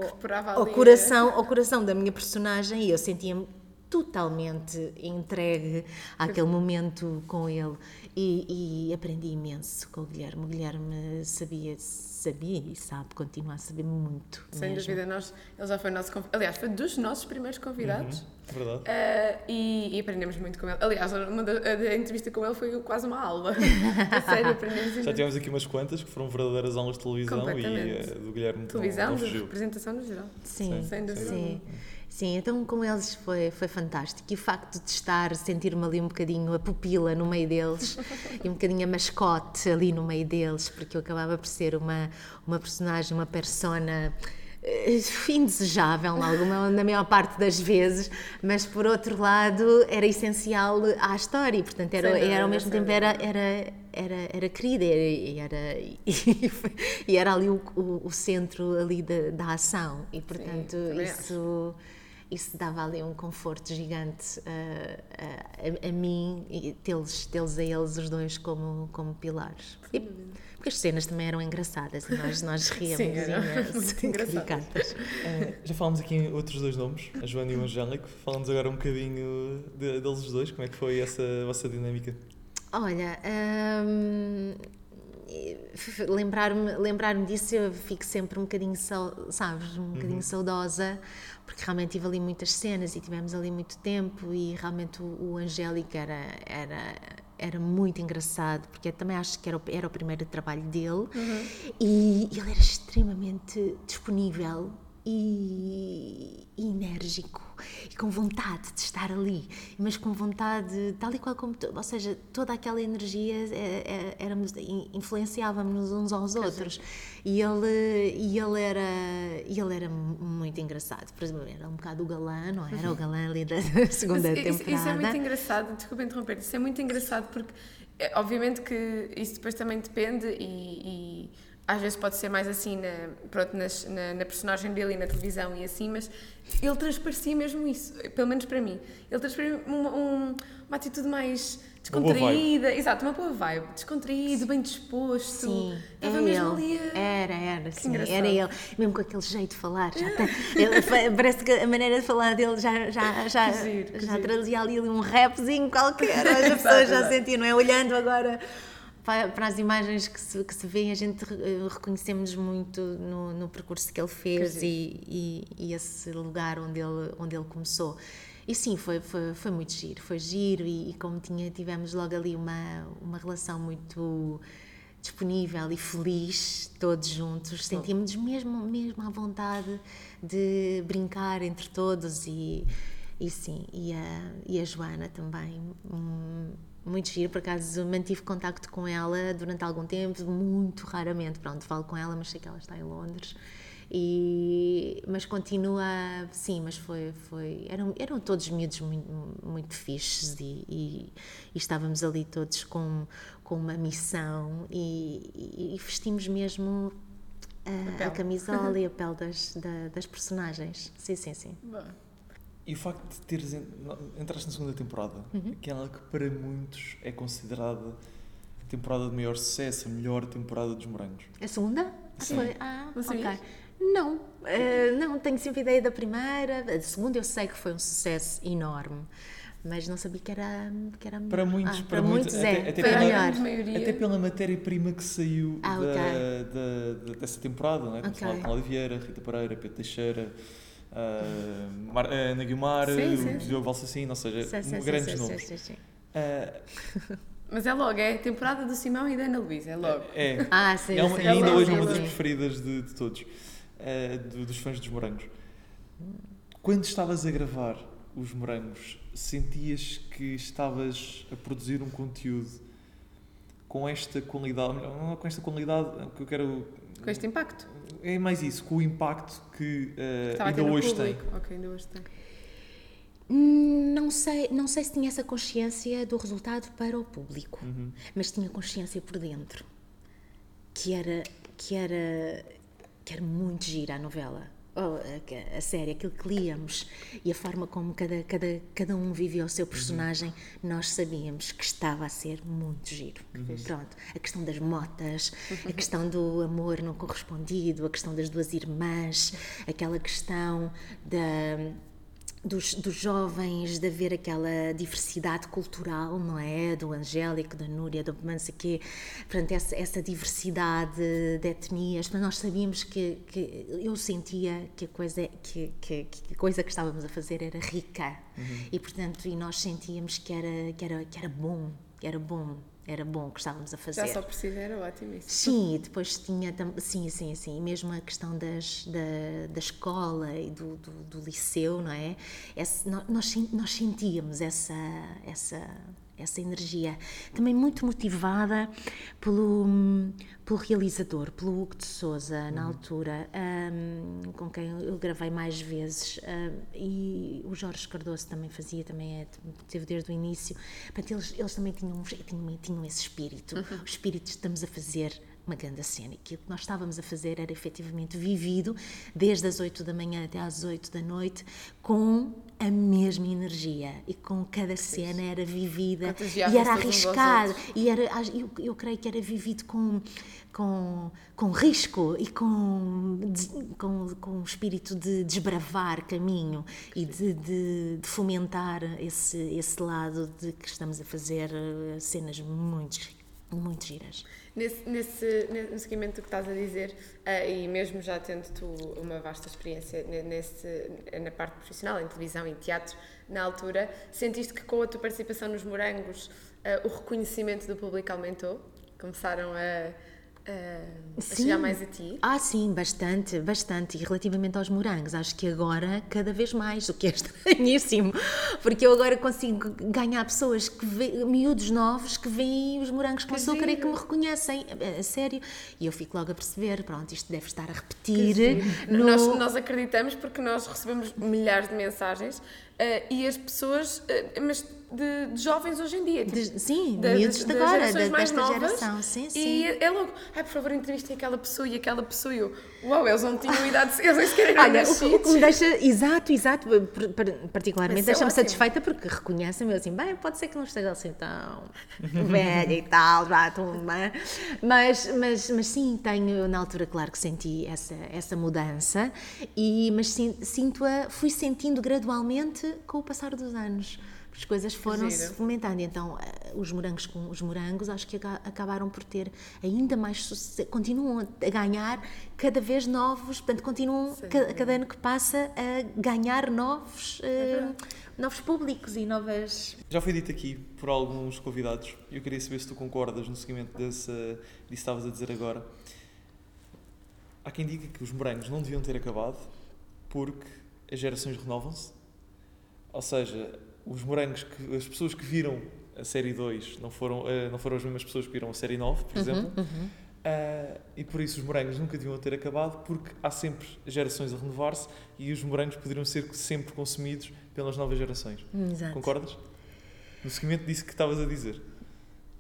ao coração, ao coração da minha personagem e eu sentia-me totalmente entregue àquele momento com ele e, e aprendi imenso com o Guilherme. O Guilherme sabia, sabia e sabe, continua a saber muito. Sem mesmo. dúvida, nós, ele já foi nosso Aliás, foi dos nossos primeiros convidados. Verdade. Ah, e, e aprendemos muito com ele. Aliás, uma da, a entrevista com ele foi quase uma aula. *laughs* a sério, aprendemos Já tivemos aqui umas quantas que foram verdadeiras aulas de televisão e eh, do Guilherme Televisão, não de representação no geral. Sim, Sem dúvida. sim. Sim, então com eles foi, foi fantástico. E o facto de estar, sentir-me ali um bocadinho a pupila no meio deles *laughs* e um bocadinho a mascote ali no meio deles, porque eu acabava por ser uma, uma personagem, uma persona eh, indesejável alguma, na maior parte das vezes, mas por outro lado era essencial à história e portanto era, dúvida, era ao mesmo tempo era, era, era, era querida e era, e, *laughs* e era ali o, o, o centro ali da, da ação e portanto também isso isso dava ali um conforto gigante uh, a, a, mim e tê-los tê a eles os dois como, como pilares. E, porque as cenas também eram engraçadas e nós, nós *laughs* ríamos Sim, imenso. engraçadas. Uh, já falámos aqui em outros dois nomes, a Joana e o Angélico. Falamos agora um bocadinho de, deles os dois. Como é que foi essa vossa dinâmica? Olha, hum, lembrar-me lembrar disso eu fico sempre um bocadinho, sabes, um bocadinho saudosa porque realmente tive ali muitas cenas e tivemos ali muito tempo e realmente o, o Angélico era, era, era muito engraçado, porque eu também acho que era o, era o primeiro trabalho dele uhum. e ele era extremamente disponível e, e, enérgico e com vontade de estar ali, mas com vontade, tal e qual como, ou seja, toda aquela energia é, é, éramos, influenciávamos uns aos outros. E ele, e ele, era, e ele era muito engraçado, por exemplo, era um bocado o galã, não era? O galã ali da *laughs* segunda isso, temporada. Isso é muito engraçado, desculpa interromper, isso é muito engraçado porque, é, obviamente que isso depois também depende e, e às vezes pode ser mais assim na, pronto, nas, na, na, personagem dele e na televisão e assim, mas ele transparecia mesmo isso, pelo menos para mim. Ele transparecia uma, um, uma atitude mais descontraída, uma exato, uma boa vibe, descontraído, bem disposto. Sim, Estava era mesmo ele. ali. A... Era, era, sim, engraçado. era ele. Mesmo com aquele jeito de falar, já tem, *laughs* ele, parece que a maneira de falar dele já, já, já, Que giro, que já trazia ali um rapzinho qualquer, as pessoas já sentiam, não é? Olhando agora para, para as imagens que se, que se vê, a gente eh, reconhecemos muito no, no percurso que ele fez e, e, e esse lugar onde ele, onde ele começou. E sim, foi, foi, foi muito giro, foi giro e, e como tinha, tivemos logo ali uma, uma relação muito disponível e feliz, todos juntos, sentíamos mesmo, mesmo à vontade de brincar entre todos e, e sim, e a, e a Joana também, hum, muito giro, por acaso mantive contacto com ela durante algum tempo, muito raramente, pronto, falo com ela, mas sei que ela está em Londres, e, mas continua, sim, mas foi, foi eram, eram todos miúdos muito, muito fixes e, e, e estávamos ali todos com, com uma missão e, e vestimos mesmo a, a camisola *laughs* e a pele das, da- das personagens, sim, sim, sim. Bom, E o facto de teres en- entraste na segunda temporada, aquela que para muitos é considerada a temporada de maior sucesso, a melhor temporada dos morangos. A segunda? Ah, Sim. foi? Ah, Não ok. Não, eh, não, tenho sempre ideia da primeira. A segunda eu sei que foi um sucesso enorme, mas não sabia que era, que era Para muitos, ah, para para, muitos, muitos é, até- até pela- melhor. Até pela matéria-prima que saiu Ah, da, ok. da- da- dessa temporada, não é? Estamos a Vieira, Rita Pereira, Pedro Teixeira, ah, Ana Sim, sim, o. Diogo Valsacino, ou seja, Sim, grandes sim, nomes. sim, sim, sim. Ah, Mas é logo, é a temporada do Simão e da Ana Luísa, é logo. é, Ah, sim, é uma- sim, ainda sim, hoje é sim, uma das sim. preferidas de, de todos, ah, do- dos fãs dos morangos. Quando estavas a gravar os morangos, sentias que estavas a produzir um conteúdo com esta qualidade, não é com esta qualidade, que eu quero Com este impacto. É mais isso, com o impacto que Estava a ter ainda hoje tem. Ok, ainda hoje tem. Não sei, não sei se tinha essa consciência do resultado para o público, Uhum. mas tinha consciência por dentro que era que era que era muito gira a novela. Oh, a, a série, aquilo que líamos e a forma como cada, cada, cada um vivia o seu personagem, nós sabíamos que estava a ser muito giro. Pronto, a questão das motas, a *laughs* questão do amor não correspondido, a questão das duas irmãs, aquela questão da dos, dos jovens, de haver aquela diversidade cultural, não é? Do Angélico, da Núria, do não sei quê. Portanto, essa, essa diversidade de etnias. Portanto, nós sabíamos que, que eu sentia que a coisa que, que, que a coisa que estávamos a fazer era rica. E, portanto, e nós sentíamos que era, que era, que era bom, que era bom. Era bom que estávamos a fazer. Já só por si era ótimo isso. Sim, e depois tinha, sim, sim, sim, e mesmo a questão das, da, da escola e do, do, do liceu, não é? Esse, nós, nós sentíamos essa, essa essa energia. Também muito motivada pelo, pelo realizador, pelo Hugo de Souza, uhum. na altura, um, com quem eu gravei mais vezes, um, e o Jorge Cardoso também fazia, também é, teve desde o início. Portanto, eles, eles também tinham, tinham, tinham esse espírito, uhum. o espírito de estamos a fazer uma grande cena. E aquilo que nós estávamos a fazer era efetivamente vivido desde as 8 da manhã até às 8 da noite com a mesma energia. E com cada cena era vivida. E era arriscado. e era eu, eu creio que era vivido com com, com risco e com, com, com espírito de desbravar caminho e de, de, de, fomentar esse, esse lado de que estamos a fazer eh, cenas muito, muito giras. Nesse, nesse, no seguimento do que estás a dizer, uh, e mesmo já tendo tu uma vasta experiência nesse, na parte profissional, em televisão, em teatro, na altura, sentiste que com a tua participação nos Morangos uh, o reconhecimento do público aumentou? Começaram a uh, a chegar mais a ti? Ah, sim, bastante, bastante. E relativamente aos morangos, acho que agora cada vez mais, o que é *laughs* estranhíssimo, porque eu agora consigo ganhar pessoas, que vê, miúdos novos, que veem os morangos com que açúcar e que me reconhecem, a, a, sério. E eu fico logo a perceber, pronto, isto deve estar a repetir. No... Nós, nós acreditamos porque nós recebemos milhares de mensagens Uh, e as pessoas, uh, mas de, de, jovens hoje em dia. Tipo, de, sim, de, miúdos de, de agora, de, desta novas, geração. Sim, sim. E é logo, ai, por favor, entrevistem aquela pessoa e aquela pessoa. E eu, uau, eles não tinham *laughs* idade, eles nem sequer eram Olha, o, o, que me deixa, exato, exato, particularmente é deixa-me satisfeita porque reconhecem-me assim, bem, pode ser que não esteja assim tão velha e tal, já, tão, mas, mas, mas sim, tenho, na altura, claro que senti essa, essa mudança, e, mas sinto-a, fui sentindo gradualmente com o passar dos anos. As coisas foram-se fomentando. Então, eh, os morangos com os morangos, acho que acabaram por ter ainda mais sucesso, continuam a ganhar cada vez novos, portanto, continuam, cada, cada, ano que passa, a ganhar novos, uh, novos públicos e novas. Já foi dito aqui por alguns convidados, eu queria saber se tu concordas no seguimento desse, disso que estavas a dizer agora. Há quem diga que os morangos não deviam ter acabado porque as gerações renovam-se ou seja, os morangos, que, as pessoas que viram a série 2 não foram, uh, não foram as mesmas pessoas que viram a série 9, por uhum, exemplo. Uhum. Uh, e por isso os morangos nunca deviam ter acabado, porque há sempre gerações a renovar-se e os morangos poderiam ser sempre consumidos pelas novas gerações. Exato. Concordas? No seguimento disso que estavas a dizer.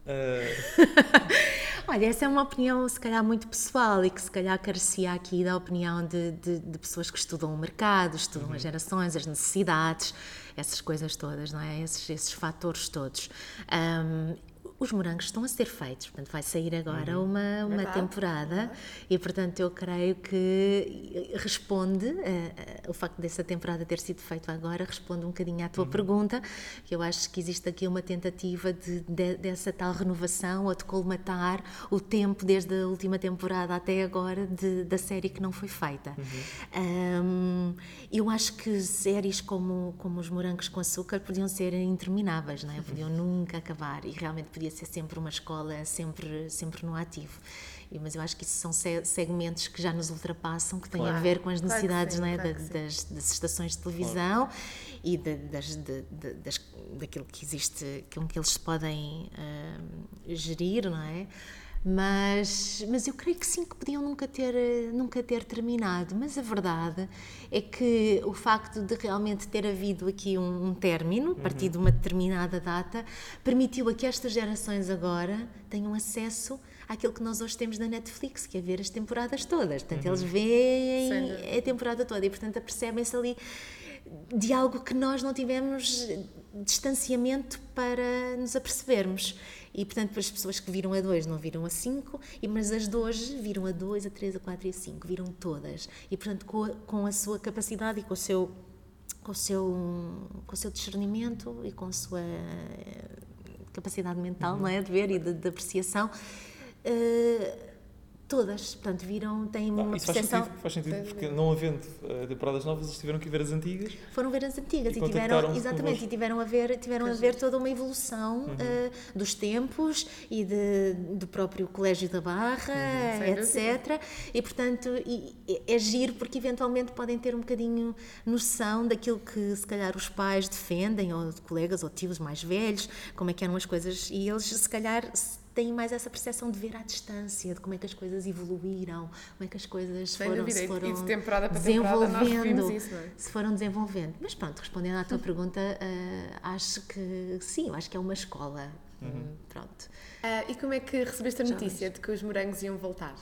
Uh... *laughs* Olha, essa é uma opinião, se calhar, muito pessoal e que se calhar carecia aqui da opinião de, de, de pessoas que estudam o mercado, estudam uhum. as gerações, as necessidades essas coisas todas, não é? Esses, esses fatores todos. Um, os morangos estão a ser feitos, portanto vai sair agora uhum. uma, uma temporada e portanto eu creio que responde, uh, o facto dessa temporada ter sido feita agora responde um bocadinho à tua uhum. pergunta, que eu acho que existe aqui uma tentativa de, de, dessa tal renovação ou de colmatar o tempo desde a última temporada até agora de, da série que não foi feita. Uhum. Um, eu acho que séries como, como Os Morangos com Açúcar podiam ser intermináveis, não é? *laughs* podiam nunca acabar e realmente podiam podia ser sempre uma escola, sempre, sempre no ativo. Mas eu acho que isso são segmentos que já nos ultrapassam, que têm claro, a ver com as necessidades claro sim, não é? Claro das, das, estações de televisão e de, das, de, de, das, daquilo que existe, com que eles se podem uh, gerir, não é? Mas, mas eu creio que sim, que podiam nunca ter, nunca ter terminado. Mas a verdade é que o facto de realmente ter havido aqui um, um término, a partir uhum. de uma determinada data, permitiu a que estas gerações agora tenham acesso àquilo que nós hoje temos na Netflix, que é ver as temporadas todas. Portanto, uhum. eles veem a temporada toda e, portanto, apercebem-se ali de algo que nós não tivemos distanciamento para nos apercebermos. E, portanto, as pessoas que viram a 2 não viram a 5, mas as de hoje viram a 2, a 3, a 4 e a 5, viram todas. E, portanto, com a, com a sua capacidade e com o seu com o seu com o seu discernimento e com a sua capacidade mental, uhum. não é, de ver e de, de apreciação, uh, Todas, portanto, viram, têm Ah, uma isso faz percepção. sentido, faz sentido, porque não havendo eh, temporadas novas, eles tiveram que ver as antigas. Foram ver as antigas E e, tiveram, exatamente, e tiveram a ver, tiveram a ver toda uma evolução Uhum. eh, dos tempos e de, do próprio Colégio da Barra, Uhum. Etc. E portanto e- e é giro porque eventualmente podem ter um bocadinho noção daquilo que se calhar os pais defendem, ou de colegas ou tios mais velhos, como é que eram as coisas, e eles se calhar têm mais essa percepção de ver à distância, de como é que as coisas evoluíram, como é que as coisas Sem foram, dúvida, se foram e de temporada para temporada nós desenvolvendo, isso, não é? se foram desenvolvendo. Mas pronto, respondendo à tua pergunta, eh, acho que sim, eu acho que é uma escola. Hum, Pronto. Ah, e como é que recebeste a notícia de que os morangos iam voltar?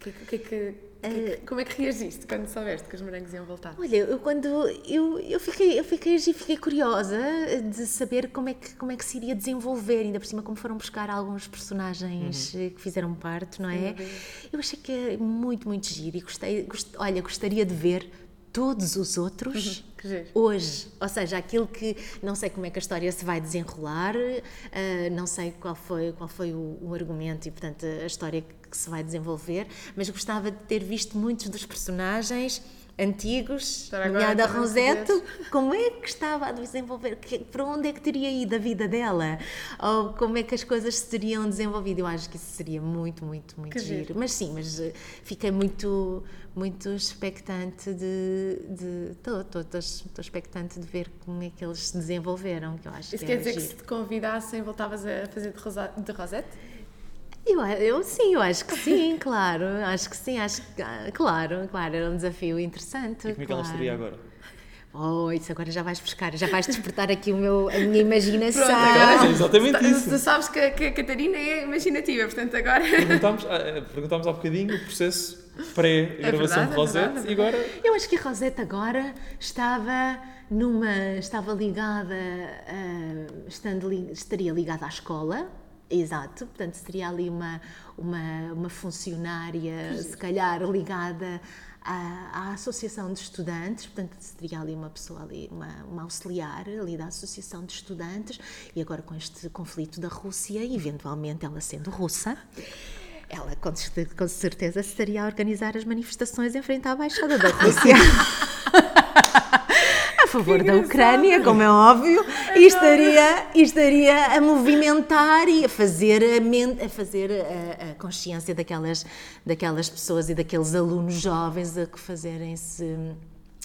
Que- que- que- que- como é que reagiste quando soubeste que os morangos iam voltar? Olha, eu quando eu, eu fiquei eu fiquei eu fiquei curiosa de saber como é que como é que se iria desenvolver, ainda por cima como foram buscar alguns personagens eh, que fizeram parte, não é? Eu achei que é muito muito giro e gostei, gost- olha, gostaria de ver todos os outros giro. hoje, ou seja, aquilo que não sei como é que a história se vai desenrolar, eh, não sei qual foi qual foi o, o argumento e portanto a história que se vai desenvolver, mas gostava de ter visto muitos dos personagens antigos, nomeada Rosette, como é que estava a desenvolver, que, para onde é que teria ido a vida dela, ou como é que as coisas se teriam desenvolvido. Eu acho que isso seria muito, muito, muito Que giro. giro. Mas sim, mas eh, fiquei muito, muito expectante de. Estou expectante de ver como é que eles se desenvolveram, que eu acho Isso que quer dizer que giro. se te convidassem voltavas a fazer de, rosa, de Rosette? Eu, eu sim, eu acho que sim, *laughs* claro, acho que sim, acho que, ah, claro, claro, era um desafio interessante. E como é que ela estaria agora? Oh, isso agora já vais buscar, já vais despertar aqui o meu, a minha imaginação. Pronto, agora- É exatamente Tu- isso. Tu sabes que, a- que a Catarina é imaginativa, portanto agora. Perguntámos, ah, eh, perguntámos há bocadinho o processo pré-gravação É de Rosette é e agora Eu acho que a Rosette agora estava numa, estava ligada, ah, estando estaria ligada à escola, exato, portanto seria ali uma, uma, uma funcionária, se calhar ligada à, à Associação de Estudantes, portanto seria ali uma pessoa ali, uma, uma auxiliar ali da Associação de Estudantes, e agora com este conflito da Rússia, eventualmente ela sendo russa, ela com certeza, com certeza estaria a organizar as manifestações em frente à Embaixada da Rússia. *laughs* a favor da Ucrânia, como é óbvio, e estaria, e estaria a movimentar e a fazer a, men- a, fazer a, a consciência daquelas, daquelas pessoas e daqueles alunos jovens a que fazerem-se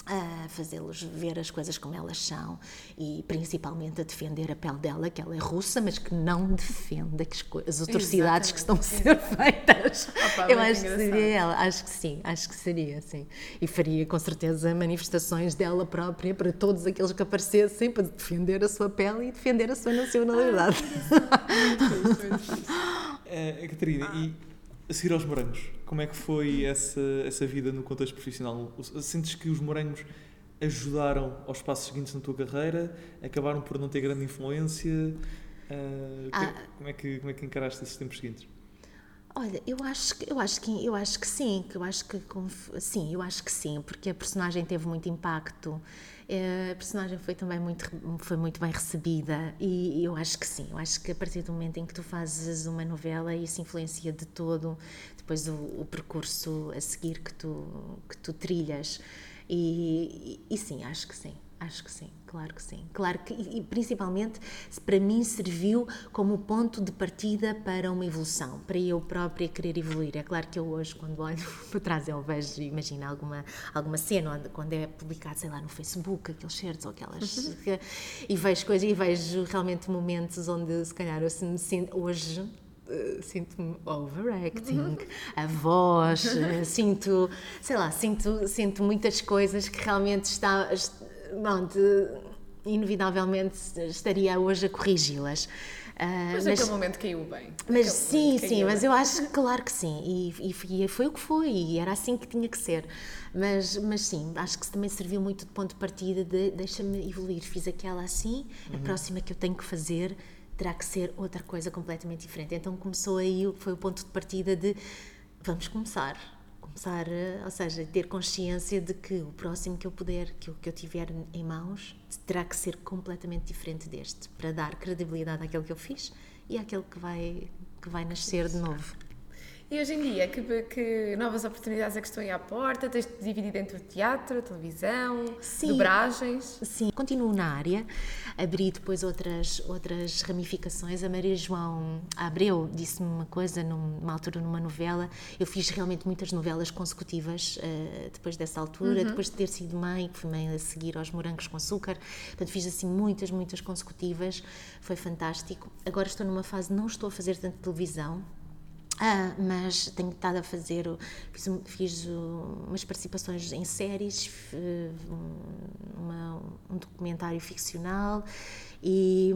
a fazê-los ver as coisas como elas são e principalmente a defender a pele dela, que ela é russa, mas que não defende as, atrocidades que estão a ser feitas. *laughs* Opa, Eu muito acho que seria ela, acho que sim, acho que seria, sim. E faria com certeza manifestações dela própria para todos aqueles que aparecessem para defender a sua pele e defender a sua nacionalidade. *laughs* Eh, Catarina, e a seguir aos morangos, como é que foi essa, essa vida no contexto profissional? Sentes que os morangos ajudaram aos passos seguintes na tua carreira? Acabaram por não ter grande influência? Eh, Ah. como, é que, como é que encaraste esses tempos seguintes? Olha, eu acho que eu acho que eu acho que sim, que eu acho que sim, eu acho que sim, porque a personagem teve muito impacto. Eh, A personagem foi também muito foi muito bem recebida e eu acho que sim, eu acho que a partir do momento em que tu fazes uma novela isso influencia de todo depois o, o percurso a seguir que tu que tu trilhas e, e, e sim, acho que sim. Acho que sim, claro que sim. Claro que, e, principalmente, para mim serviu como ponto de partida para uma evolução, para eu própria querer evoluir. É claro que eu hoje, quando olho *laughs* para trás, eu vejo, imagina alguma, alguma cena, onde, quando é publicado, sei lá, no Facebook, aqueles certos ou aquelas. que- e vejo coisas, e vejo realmente momentos onde, se calhar, eu se me sinto, hoje, eh, sinto-me overacting, a voz, eh, sinto, sei lá, sinto, sinto muitas coisas que realmente está, pronto, inevitavelmente estaria hoje a corrigi-las. Ah, Mas naquele momento caiu bem. mas sim, sim, mas bem. eu acho que claro que sim, e, e foi- e foi o que foi, e era assim que tinha que ser. Mas, mas sim, acho que também serviu muito de ponto de partida de deixa-me evoluir. Fiz aquela assim, a próxima que eu tenho que fazer terá que ser outra coisa completamente diferente. Então começou aí, foi o ponto de partida de vamos começar. Começar, ou seja, ter consciência de que o próximo que eu puder, que eu, que eu tiver em mãos, terá que ser completamente diferente deste, para dar credibilidade àquilo que eu fiz e àquele que vai, que vai nascer de novo. E hoje em dia, que, que novas oportunidades é que estão aí à porta? Tens de dividir entre o teatro, a televisão, Sim. dobragens? Sim, continuo na área, abri depois outras, outras ramificações. A Maria João Abreu disse-me uma coisa numa altura numa novela. Eu fiz realmente muitas novelas consecutivas uh, depois dessa altura, uhum. depois de ter sido mãe, que fui mãe a seguir aos morangos com açúcar. Portanto, fiz assim muitas, muitas consecutivas. Foi fantástico. Agora estou numa fase, não estou a fazer tanto televisão, ah, mas tenho estado a fazer, fiz, fiz umas participações em séries, uma, um documentário ficcional e,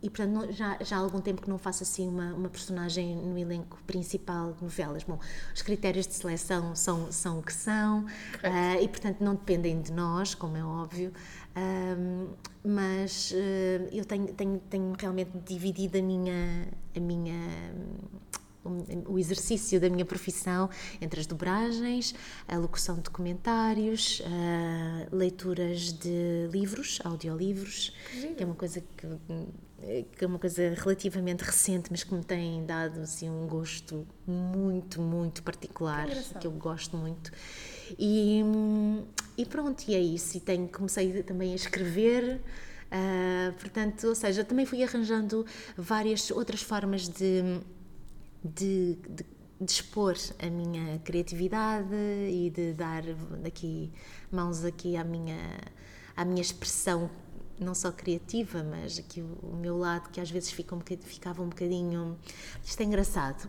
e portanto já, já há algum tempo que não faço assim uma, uma personagem no elenco principal de novelas. Bom, os critérios de seleção são, são o que são uh, e portanto não dependem de nós, como é óbvio, uh, mas uh, eu tenho, tenho, tenho realmente dividido a minha, a minha o exercício da minha profissão entre as dobragens, a locução de documentários, leituras de livros, audiolivros, que é uma coisa que, que, é uma coisa relativamente recente, mas que me tem dado assim um gosto muito, muito particular, que, que eu gosto muito. E, e pronto, e é isso. E tenho, comecei também a escrever. Uh, portanto, ou seja, também fui arranjando várias outras formas de de, de, de, expor a minha criatividade e de dar aqui mãos aqui à minha à minha expressão não só criativa mas aqui o, meu lado que às vezes fica um ficava um bocadinho isto é engraçado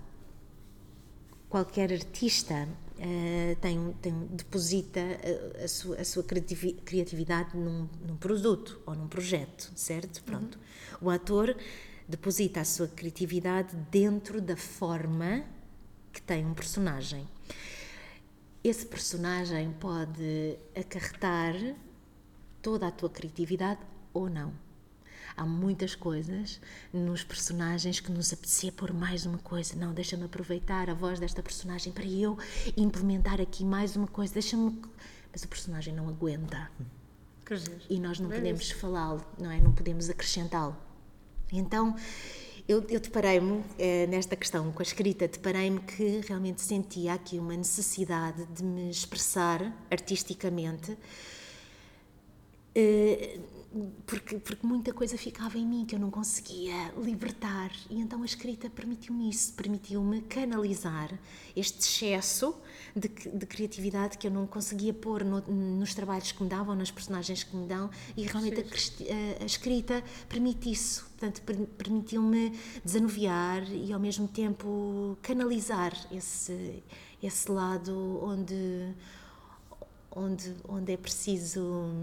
qualquer artista uh, tem, tem, deposita a, a, sua, a sua criatividade num, num, produto ou num projeto, certo? Pronto. Uhum. O ator deposita a sua criatividade dentro da forma que tem um personagem. Esse personagem pode acarretar toda a tua criatividade ou não. Há muitas coisas nos personagens que nos apetecia pôr mais uma coisa. Não, deixa-me aproveitar a voz desta personagem para eu implementar aqui mais uma coisa. Deixa-me. Mas o personagem não aguenta. E nós não podemos falá-lo, não é? Não podemos acrescentá-lo. Então, eu, eu deparei-me eh, nesta questão com a escrita, deparei-me que realmente sentia aqui uma necessidade de me expressar artisticamente, eh, porque, porque muita coisa ficava em mim que eu não conseguia libertar. E então a escrita permitiu-me isso, permitiu-me canalizar este excesso de, de, criatividade que eu não conseguia pôr no, nos trabalhos que me davam, nas personagens que me dão, e realmente a, a, escrita permite isso. Portanto, permitiu-me desanuviar e ao mesmo tempo canalizar esse, esse lado onde, onde, onde é preciso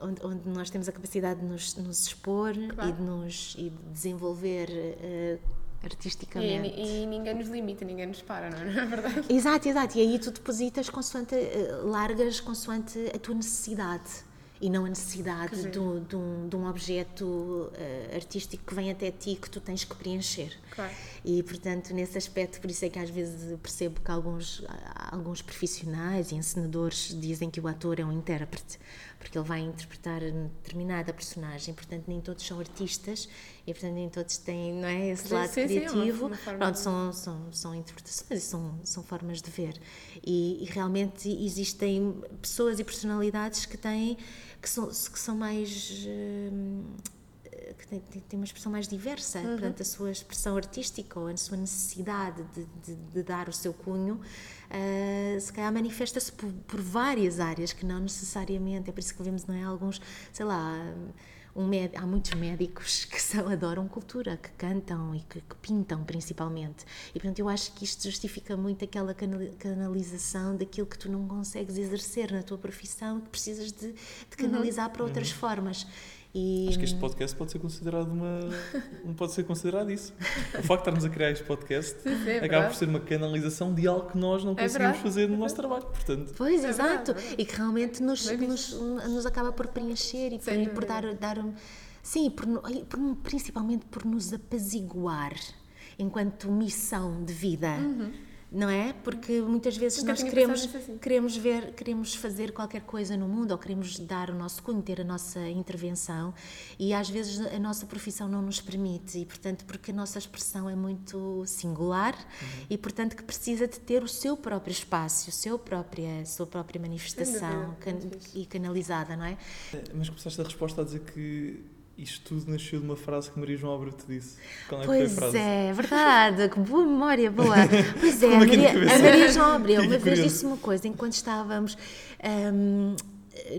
onde, onde nós temos a capacidade de nos, nos expor claro. e, de nos, e de desenvolver uh, artisticamente. E, e, ninguém nos limita, ninguém nos para, não é, não *laughs* é verdade? Exato, exato. E aí tu depositas consoante, uh, largas consoante a tua necessidade e não a necessidade de, de, um, de um objeto uh, artístico que vem até ti que tu tens que preencher. Claro. E, portanto, nesse aspecto, por isso é que às vezes percebo que alguns, alguns profissionais e encenadores dizem que o ator é um intérprete, porque ele vai interpretar determinada personagem, portanto, nem todos são artistas e, portanto, nem todos têm não é, esse lado sim, criativo. Sim, é Pronto, de... são, são, são interpretações, são, são formas de ver. E, e realmente existem pessoas e personalidades que têm que são, que são mais. Uh, que têm, têm uma expressão mais diversa, uhum. portanto, a sua expressão artística ou a sua necessidade de, de, de dar o seu cunho, uh, se calhar manifesta-se por, por, várias áreas que não necessariamente, é por isso que vemos, não é? Alguns, sei lá um há muitos médicos *laughs* que são, adoram cultura, que cantam e que, que, pintam principalmente. E portanto eu acho que isto justifica muito aquela canalização daquilo que tu não consegues exercer na tua profissão, que precisas de, de canalizar uhum. para outras uhum. formas. E... Acho que este podcast pode ser considerado uma. não pode ser considerado isso. O facto de estarmos a criar este podcast é acaba por ser uma canalização de algo que nós não é conseguimos é fazer no nosso trabalho. Portanto. Pois, é exato. Verdade, e que realmente nos, nos, nos, acaba por preencher e por, por dar, dar um. Sim, por, por, principalmente por nos apaziguar enquanto missão de vida. Uhum não é? Porque muitas vezes Nunca nós queremos, assim. queremos ver, queremos fazer qualquer coisa no mundo ou queremos dar o nosso cunho, ter a nossa intervenção e às vezes a nossa profissão não nos permite e, portanto, porque a nossa expressão é muito singular e, portanto, que precisa de ter o seu próprio espaço, o seu própria, a sua própria manifestação muito can- e canalizada, não é? Eh, Mas começaste a resposta a dizer que isto tudo nasceu de uma frase que Maria João Abreu te disse. Qual é que foi a Pois frase? é, verdade, que boa memória, boa. *laughs* Pois é, a aqui na Maria, a Maria João Abreu uma vez disse uma coisa enquanto estávamos ahm,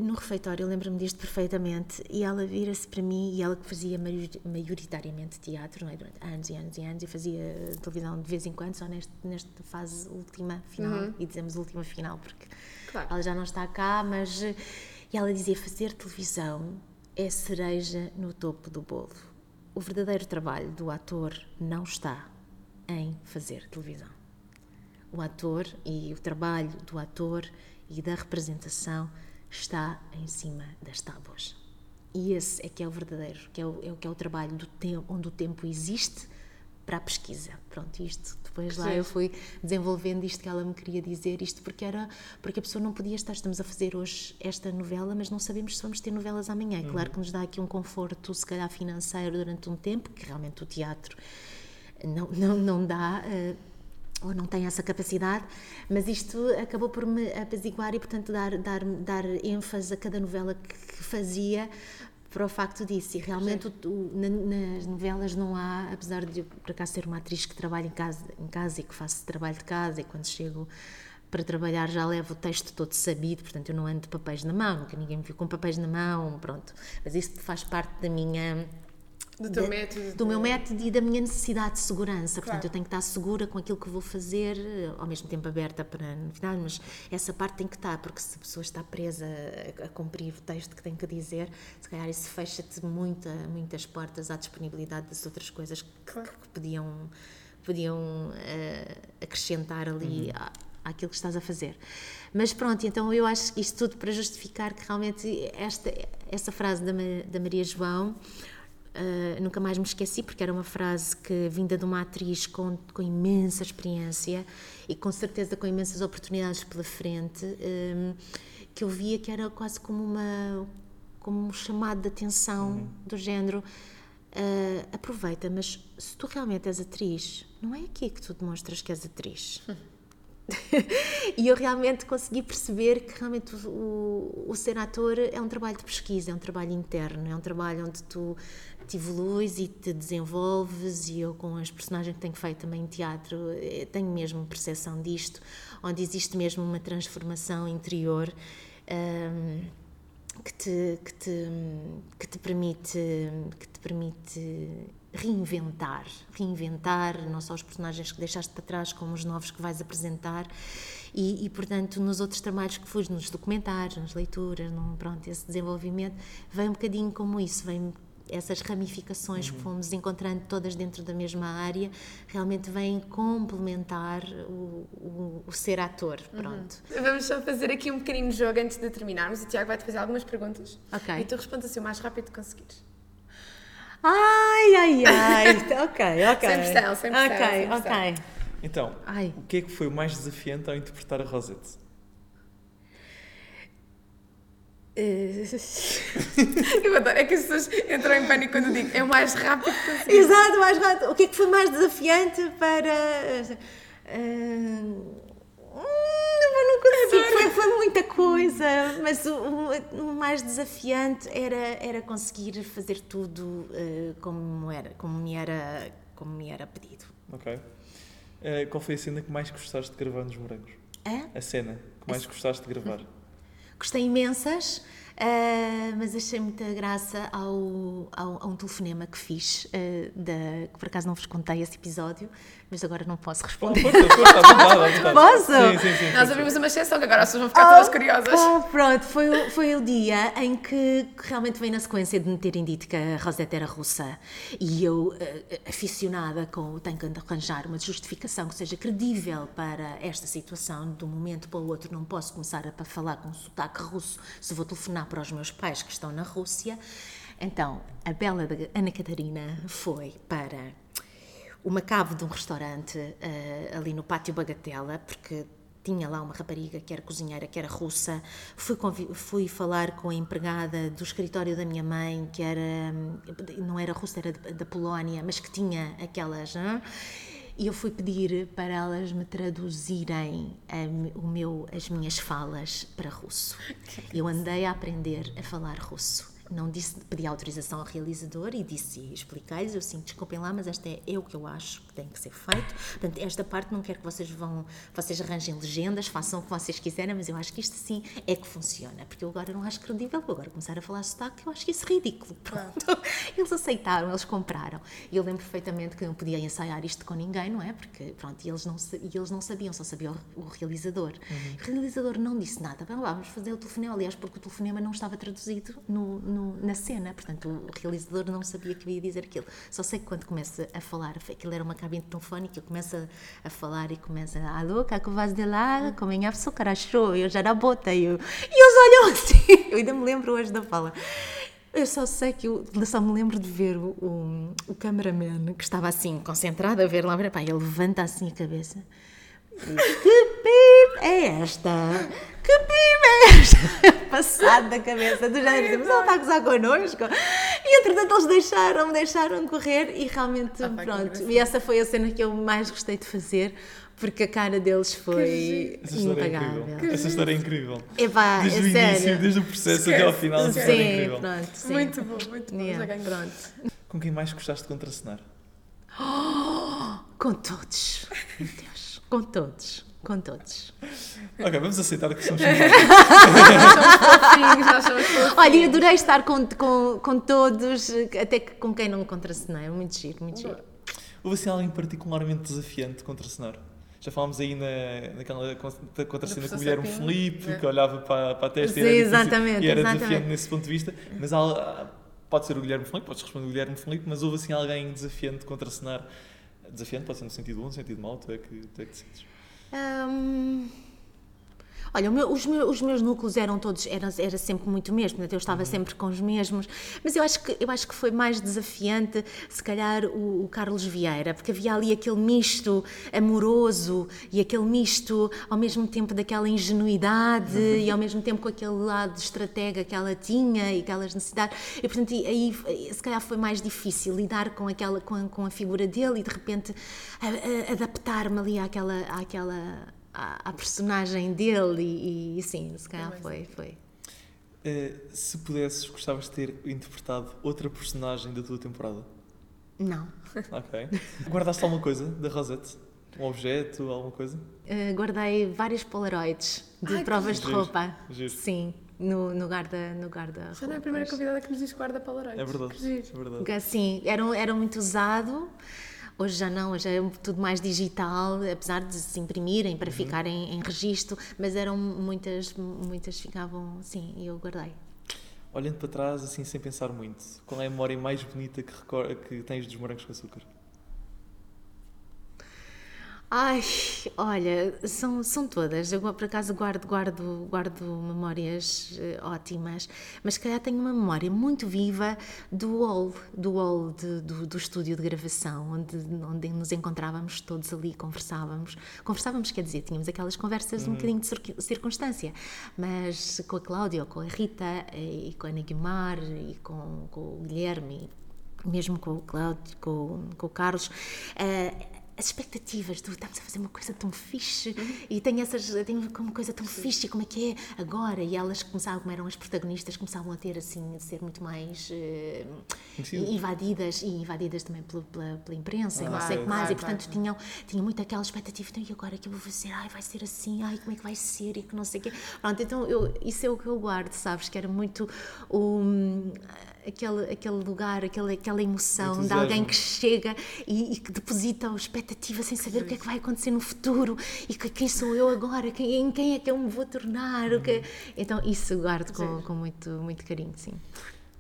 no refeitório, eu lembro-me disto perfeitamente, e ela vira-se para mim e ela que fazia maior- maioritariamente teatro, não é? durante anos e anos e anos, e fazia televisão de vez em quando, só neste, nesta fase última final, e dizemos última final porque Claro. ela já não está cá, mas eh, e ela dizia fazer televisão é cereja no topo do bolo. O verdadeiro trabalho do ator não está em fazer televisão. O ator e o trabalho do ator e da representação está em cima das tábuas. E esse é que é o verdadeiro, que é o, é o que é o trabalho do tempo, onde o tempo existe para a pesquisa. Pronto, isto depois lá eu fui desenvolvendo isto que ela me queria dizer, isto porque era porque a pessoa não podia estar, estamos a fazer hoje esta novela, mas não sabemos se vamos ter novelas amanhã. Claro que nos dá aqui um conforto, se calhar financeiro durante um tempo, que realmente o teatro não, não, não dá. eh, ou não tem essa capacidade, mas isto acabou por me apaziguar e, portanto, dar, dar, dar ênfase a cada novela que, que fazia para o facto disso. E realmente o- o- na- nas novelas não há, apesar de eu, por acaso, ser uma atriz que trabalha em casa, em casa e que faço trabalho de casa e quando chego para trabalhar já levo o texto todo sabido, portanto eu não ando de papéis na mão, nunca ninguém me viu com papéis na mão, pronto. Mas isso faz parte da minha Do teu da- método. do meu método e da minha necessidade de segurança. Portanto, Claro. eu tenho que estar segura com aquilo que vou fazer, eh, ao mesmo tempo aberta para no final, mas essa parte tem que estar, porque se a pessoa está presa a, a cumprir o texto que tem que dizer, se calhar isso fecha-te muita, muitas portas à disponibilidade das outras coisas que, Claro. que podiam, podiam eh, acrescentar ali à- àquilo que estás a fazer. Mas pronto, então eu acho que isto tudo para justificar que realmente esta, essa frase da, da Maria João Uh, nunca mais me esqueci, porque era uma frase que vinda de uma atriz com, com imensa experiência e com certeza com imensas oportunidades pela frente, um, que eu via que era quase como uma como um chamado de atenção do género. uh, aproveita, mas se tu realmente és atriz, não é aqui que tu demonstras que és atriz. *laughs* e eu realmente consegui perceber que realmente o, o, o ser ator é um trabalho de pesquisa, é um trabalho interno, é um trabalho onde tu evolues e te desenvolves e eu com as personagens que tenho feito também em teatro eh, tenho mesmo percepção disto, onde existe mesmo uma transformação interior hum, que te, que te, que te permite que te permite reinventar, reinventar não só os personagens que deixaste para trás, como os novos que vais apresentar. E, e portanto nos outros trabalhos que fui, nos documentários, nas leituras, no, pronto, esse desenvolvimento vem um bocadinho como isso, vem essas ramificações que fomos encontrando todas dentro da mesma área realmente vêm complementar o, o, o ser ator, pronto. Vamos só fazer aqui um pequenino jogo antes de terminarmos. O Tiago vai-te fazer algumas perguntas. Ok. E tu respondes assim o mais rápido que conseguires. Ai, ai, ai. *laughs* ok, ok. Sem pressão, sem pressão, Ok, sem pressão. ok. Então, Ai. o que é que foi o mais desafiante ao interpretar a Rosette? Eh, *laughs* Eu adoro, é que as pessoas entram em pânico quando eu digo é o mais rápido que conseguires. Exato, mais rápido. O que é que foi mais desafiante para. hum, não consigo, foi, foi muita coisa, mas o, o- mais desafiante era, era conseguir fazer tudo eh, como, era, como, me era, como me era pedido. Ok. Eh, qual foi a cena que mais gostaste de gravar nos morangos? É? A cena que mais gostaste de gravar? Gostei imensas, ah, mas achei muita graça ao, ao- a um telefonema que fiz, ah, da, que por acaso não vos contei esse episódio, mas agora não posso responder. Posso? Sim, sim, sim. Nós abrimos uma exceção que agora as pessoas vão ficar todas curiosas. Ah, pronto, foi, o- foi o dia em que realmente veio na sequência de me terem dito que a Rosetta era russa e eu, eh, aficionada com tenho que arranjar uma justificação que seja credível para esta situação, de um momento para o outro não posso começar a falar com sotaque russo se vou telefonar para os meus pais que estão na Rússia. Então, a bela Ana Catarina foi para uma cave de um restaurante uh, ali no Pátio Bagatela, porque tinha lá uma rapariga que era cozinheira, que era russa. Fui, fui falar com a empregada do escritório da minha mãe, que era, não era russa, era da Polónia, mas que tinha aquelas. Hein? E eu fui pedir para elas me traduzirem a, o meu, as minhas falas para russo. Eu andei a aprender a falar russo não disse, pedi autorização ao realizador e disse, expliquei-lhes, eu sim, desculpem lá, mas esta é, é o que eu acho tem que ser feito. Portanto, esta parte não quero que vocês vão, vocês arranjem legendas, façam o que vocês quiserem, mas eu acho que isto sim é que funciona, porque eu agora não acho credível, vou agora começar a falar sotaque, eu acho que isso é ridículo. Pronto. *laughs* Eles aceitaram, eles compraram. E eu lembro perfeitamente que não podia ensaiar isto com ninguém, não é? Porque, pronto, e eles não, e eles não sabiam, só sabia o, o realizador. Uhum. O realizador não disse nada, vamos fazer o telefonema, aliás, porque o telefonema não estava traduzido no, no na cena, portanto o realizador não sabia que ia dizer aquilo. Só sei que quando começa a falar, aquilo era uma cabine telefónica, começa a falar e começa, alô, que vais de lá, comem açúcar, achou, eu já era bota, e, eu, e eles olham assim, *laughs* eu ainda me lembro hoje da fala. Eu só sei que eu só me lembro de ver o, o, o cameraman que estava assim, concentrado a ver lá, pá, ele levanta assim a cabeça. Que pip é esta? Que pip é esta? *laughs* Passado da cabeça do género, mas ela está a gozar connosco. E entretanto eles deixaram-me, deixaram correr e realmente, ah, pronto. E essa foi a cena que eu mais gostei de fazer porque a cara deles foi Essa impagável. É Essa história é incrível. Epá, desde é o sério. início, desde o processo Esquece. até ao final, essa história é Sim, incrível. pronto. Sim. Muito bom, muito bom. Yeah. Já. Pronto. Com quem mais gostaste de contracenar? *gasps* Com todos. *laughs* Meu Deus. Com todos. Com todos. Ok, vamos aceitar que somos *laughs* nós somos fofinhos. Olha, eu adorei estar com, com, com todos, até que com quem não contracenei. Muito giro, muito giro. Houve assim alguém particularmente desafiante de contracenar? Já falámos aí na, naquela con- contracena com o Guilherme Felipe, é. que olhava para, para a testa Sim, e era, exatamente, e era exatamente. desafiante nesse ponto de vista. Mas há- pode ser o Guilherme Felipe, podes responder o Guilherme Felipe, mas houve assim alguém desafiante de contracenar. Desafiante pode ser no sentido bom, no sentido mau, tu é que, tu é que decides. Hum, Olha, meu- os, meus, os meus núcleos eram todos, era, era sempre muito mesmo, eu estava sempre com os mesmos, mas eu acho que, eu acho que foi mais desafiante, se calhar, o, o Carlos Vieira, porque havia ali aquele misto amoroso e aquele misto, ao mesmo tempo, daquela ingenuidade e ao mesmo tempo com aquele lado estratega que ela tinha e aquelas necessidades, e portanto, aí se calhar foi mais difícil lidar com, aquela, com, a, com a figura dele e de repente a- a- adaptar-me ali àquela, àquela à, à personagem dele e, e sim, se calhar foi, foi. Eh, se pudesses, gostavas de ter interpretado outra personagem da tua temporada? Não. Ok. Guardaste alguma coisa da Rosette? Um objeto, alguma coisa? Uh, guardei várias polaroids de Ai, que provas de giro, roupa. giro. Sim, no, no guarda no guarda Já não é a primeira convidada que nos diz guarda polaroid. É verdade. Giro. É verdade. Sim, era, era muito usado. Hoje já não, hoje é tudo mais digital, apesar de se imprimirem para ficarem em registro, mas eram muitas, muitas ficavam, sim, e eu guardei. Olhando para trás, assim, sem pensar muito, qual é a memória mais bonita que, que tens dos morangos com açúcar? Ai, olha, são, são todas. Eu por acaso guardo, guardo, guardo memórias eh, ótimas, mas se calhar tenho uma memória muito viva do hall, do hall de- do, do estúdio de gravação, onde, onde nos encontrávamos todos ali, conversávamos. Conversávamos, quer dizer, tínhamos aquelas conversas um bocadinho de circun- circunstância, mas com a Cláudia, com a Rita, eh, e com a Ana Guimar, e com, com o Guilherme, mesmo com o Cláudio, com, com o Carlos, eh, as expectativas do estamos a fazer uma coisa tão fixe e tem essas tem uma coisa tão fixe como é que é agora? E elas começavam como eram as protagonistas começavam a ter assim a ser muito mais Conhecidas. invadidas e invadidas também pela, pela, pela imprensa e não Ah, sei o que mais Claro, e portanto claro. tinham tinham muito aquela expectativa então e agora o que eu vou fazer? Ai vai ser assim ai como é que vai ser? E que não sei o quê. Pronto então eu isso é o que eu guardo sabes? Que era muito o aquele, aquele lugar, aquele, aquela emoção de alguém que chega e, e que deposita a expectativa sem saber o que é que vai acontecer no futuro e que, quem sou eu agora, quem, em quem é que eu me vou tornar. o que- Então, isso guardo com, com muito, muito carinho, sim.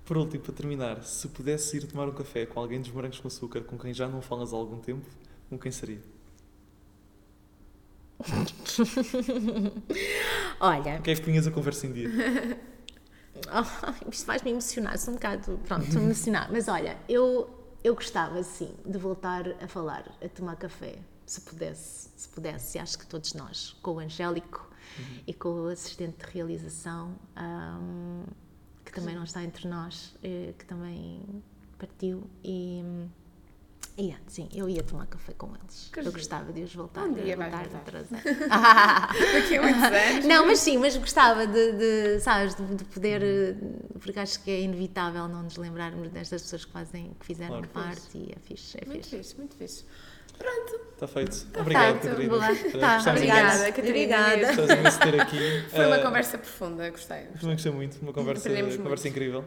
Por último, para terminar, se pudesse ir tomar um café com alguém dos morangos com açúcar com quem já não falas há algum tempo, com quem seria? *laughs* Olha, Com quem é que punhas a conversa em dia? *laughs* Oh, *laughs* isto faz-me emocionar, sou um bocado, pronto, estou emocionada. Mas olha, eu eu gostava, sim, de voltar a falar, a tomar café, se pudesse, se pudesse. Acho que todos nós, com o Angélico Uhum. e com o assistente de realização, ahm, que também não está entre nós, eh, que também partiu, e. sim, eu ia tomar café com eles. Que eu giro. gostava de os voltar, Um dia voltar a voltar. trazer. *laughs* Daqui a muitos anos. Não, mas sim, mas gostava de, de, sabes, de, de poder, eh, porque acho que é inevitável não nos lembrarmos destas pessoas que fazem, que fizeram Claro. parte e é fixe, é Muito fixe. fixe, muito fixe. Pronto. Está feito. Obrigado, feito, Catarina. Eh, Tá, obrigada. Catarina. Obrigada. Gostamos de ter aqui. Foi uma Eh, conversa profunda, gostei. Também gostei muito, uma conversa, Aprendemos muito. conversa incrível.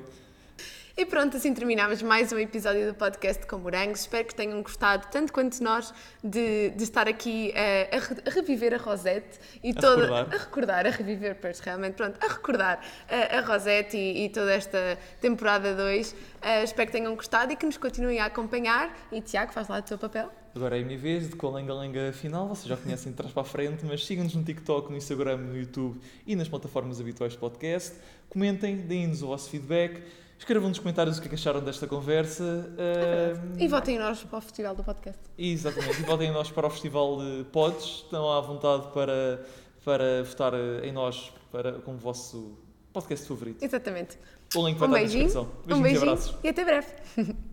E pronto, assim terminamos mais um episódio do podcast com Morangos. Espero que tenham gostado, tanto quanto nós, de, de estar aqui eh, a, a reviver a Rosette e A toda. recordar. A recordar, a reviver, pois realmente, pronto, a recordar eh, a Rosette e, e toda esta temporada 2. Eh, espero que tenham gostado e que nos continuem a acompanhar. E Tiago, faz lá o teu papel. Agora é a minha vez de com a lenga-lenga final. Vocês já conhecem de trás para a frente, mas sigam-nos no TikTok, no Instagram, no YouTube e nas plataformas habituais de podcast. Comentem, deem-nos o vosso feedback. Escrevam nos comentários o que é que acharam desta conversa. Ahm, E votem em nós para o festival do podcast. Exatamente. E votem em nós para o Festival de Pods. Estão à vontade para, para votar eh, em nós para, como vosso podcast favorito. Exatamente. O link vai Um estar na beijinho, descrição. um Beijinhos e beijinho abraços. e até breve. *laughs*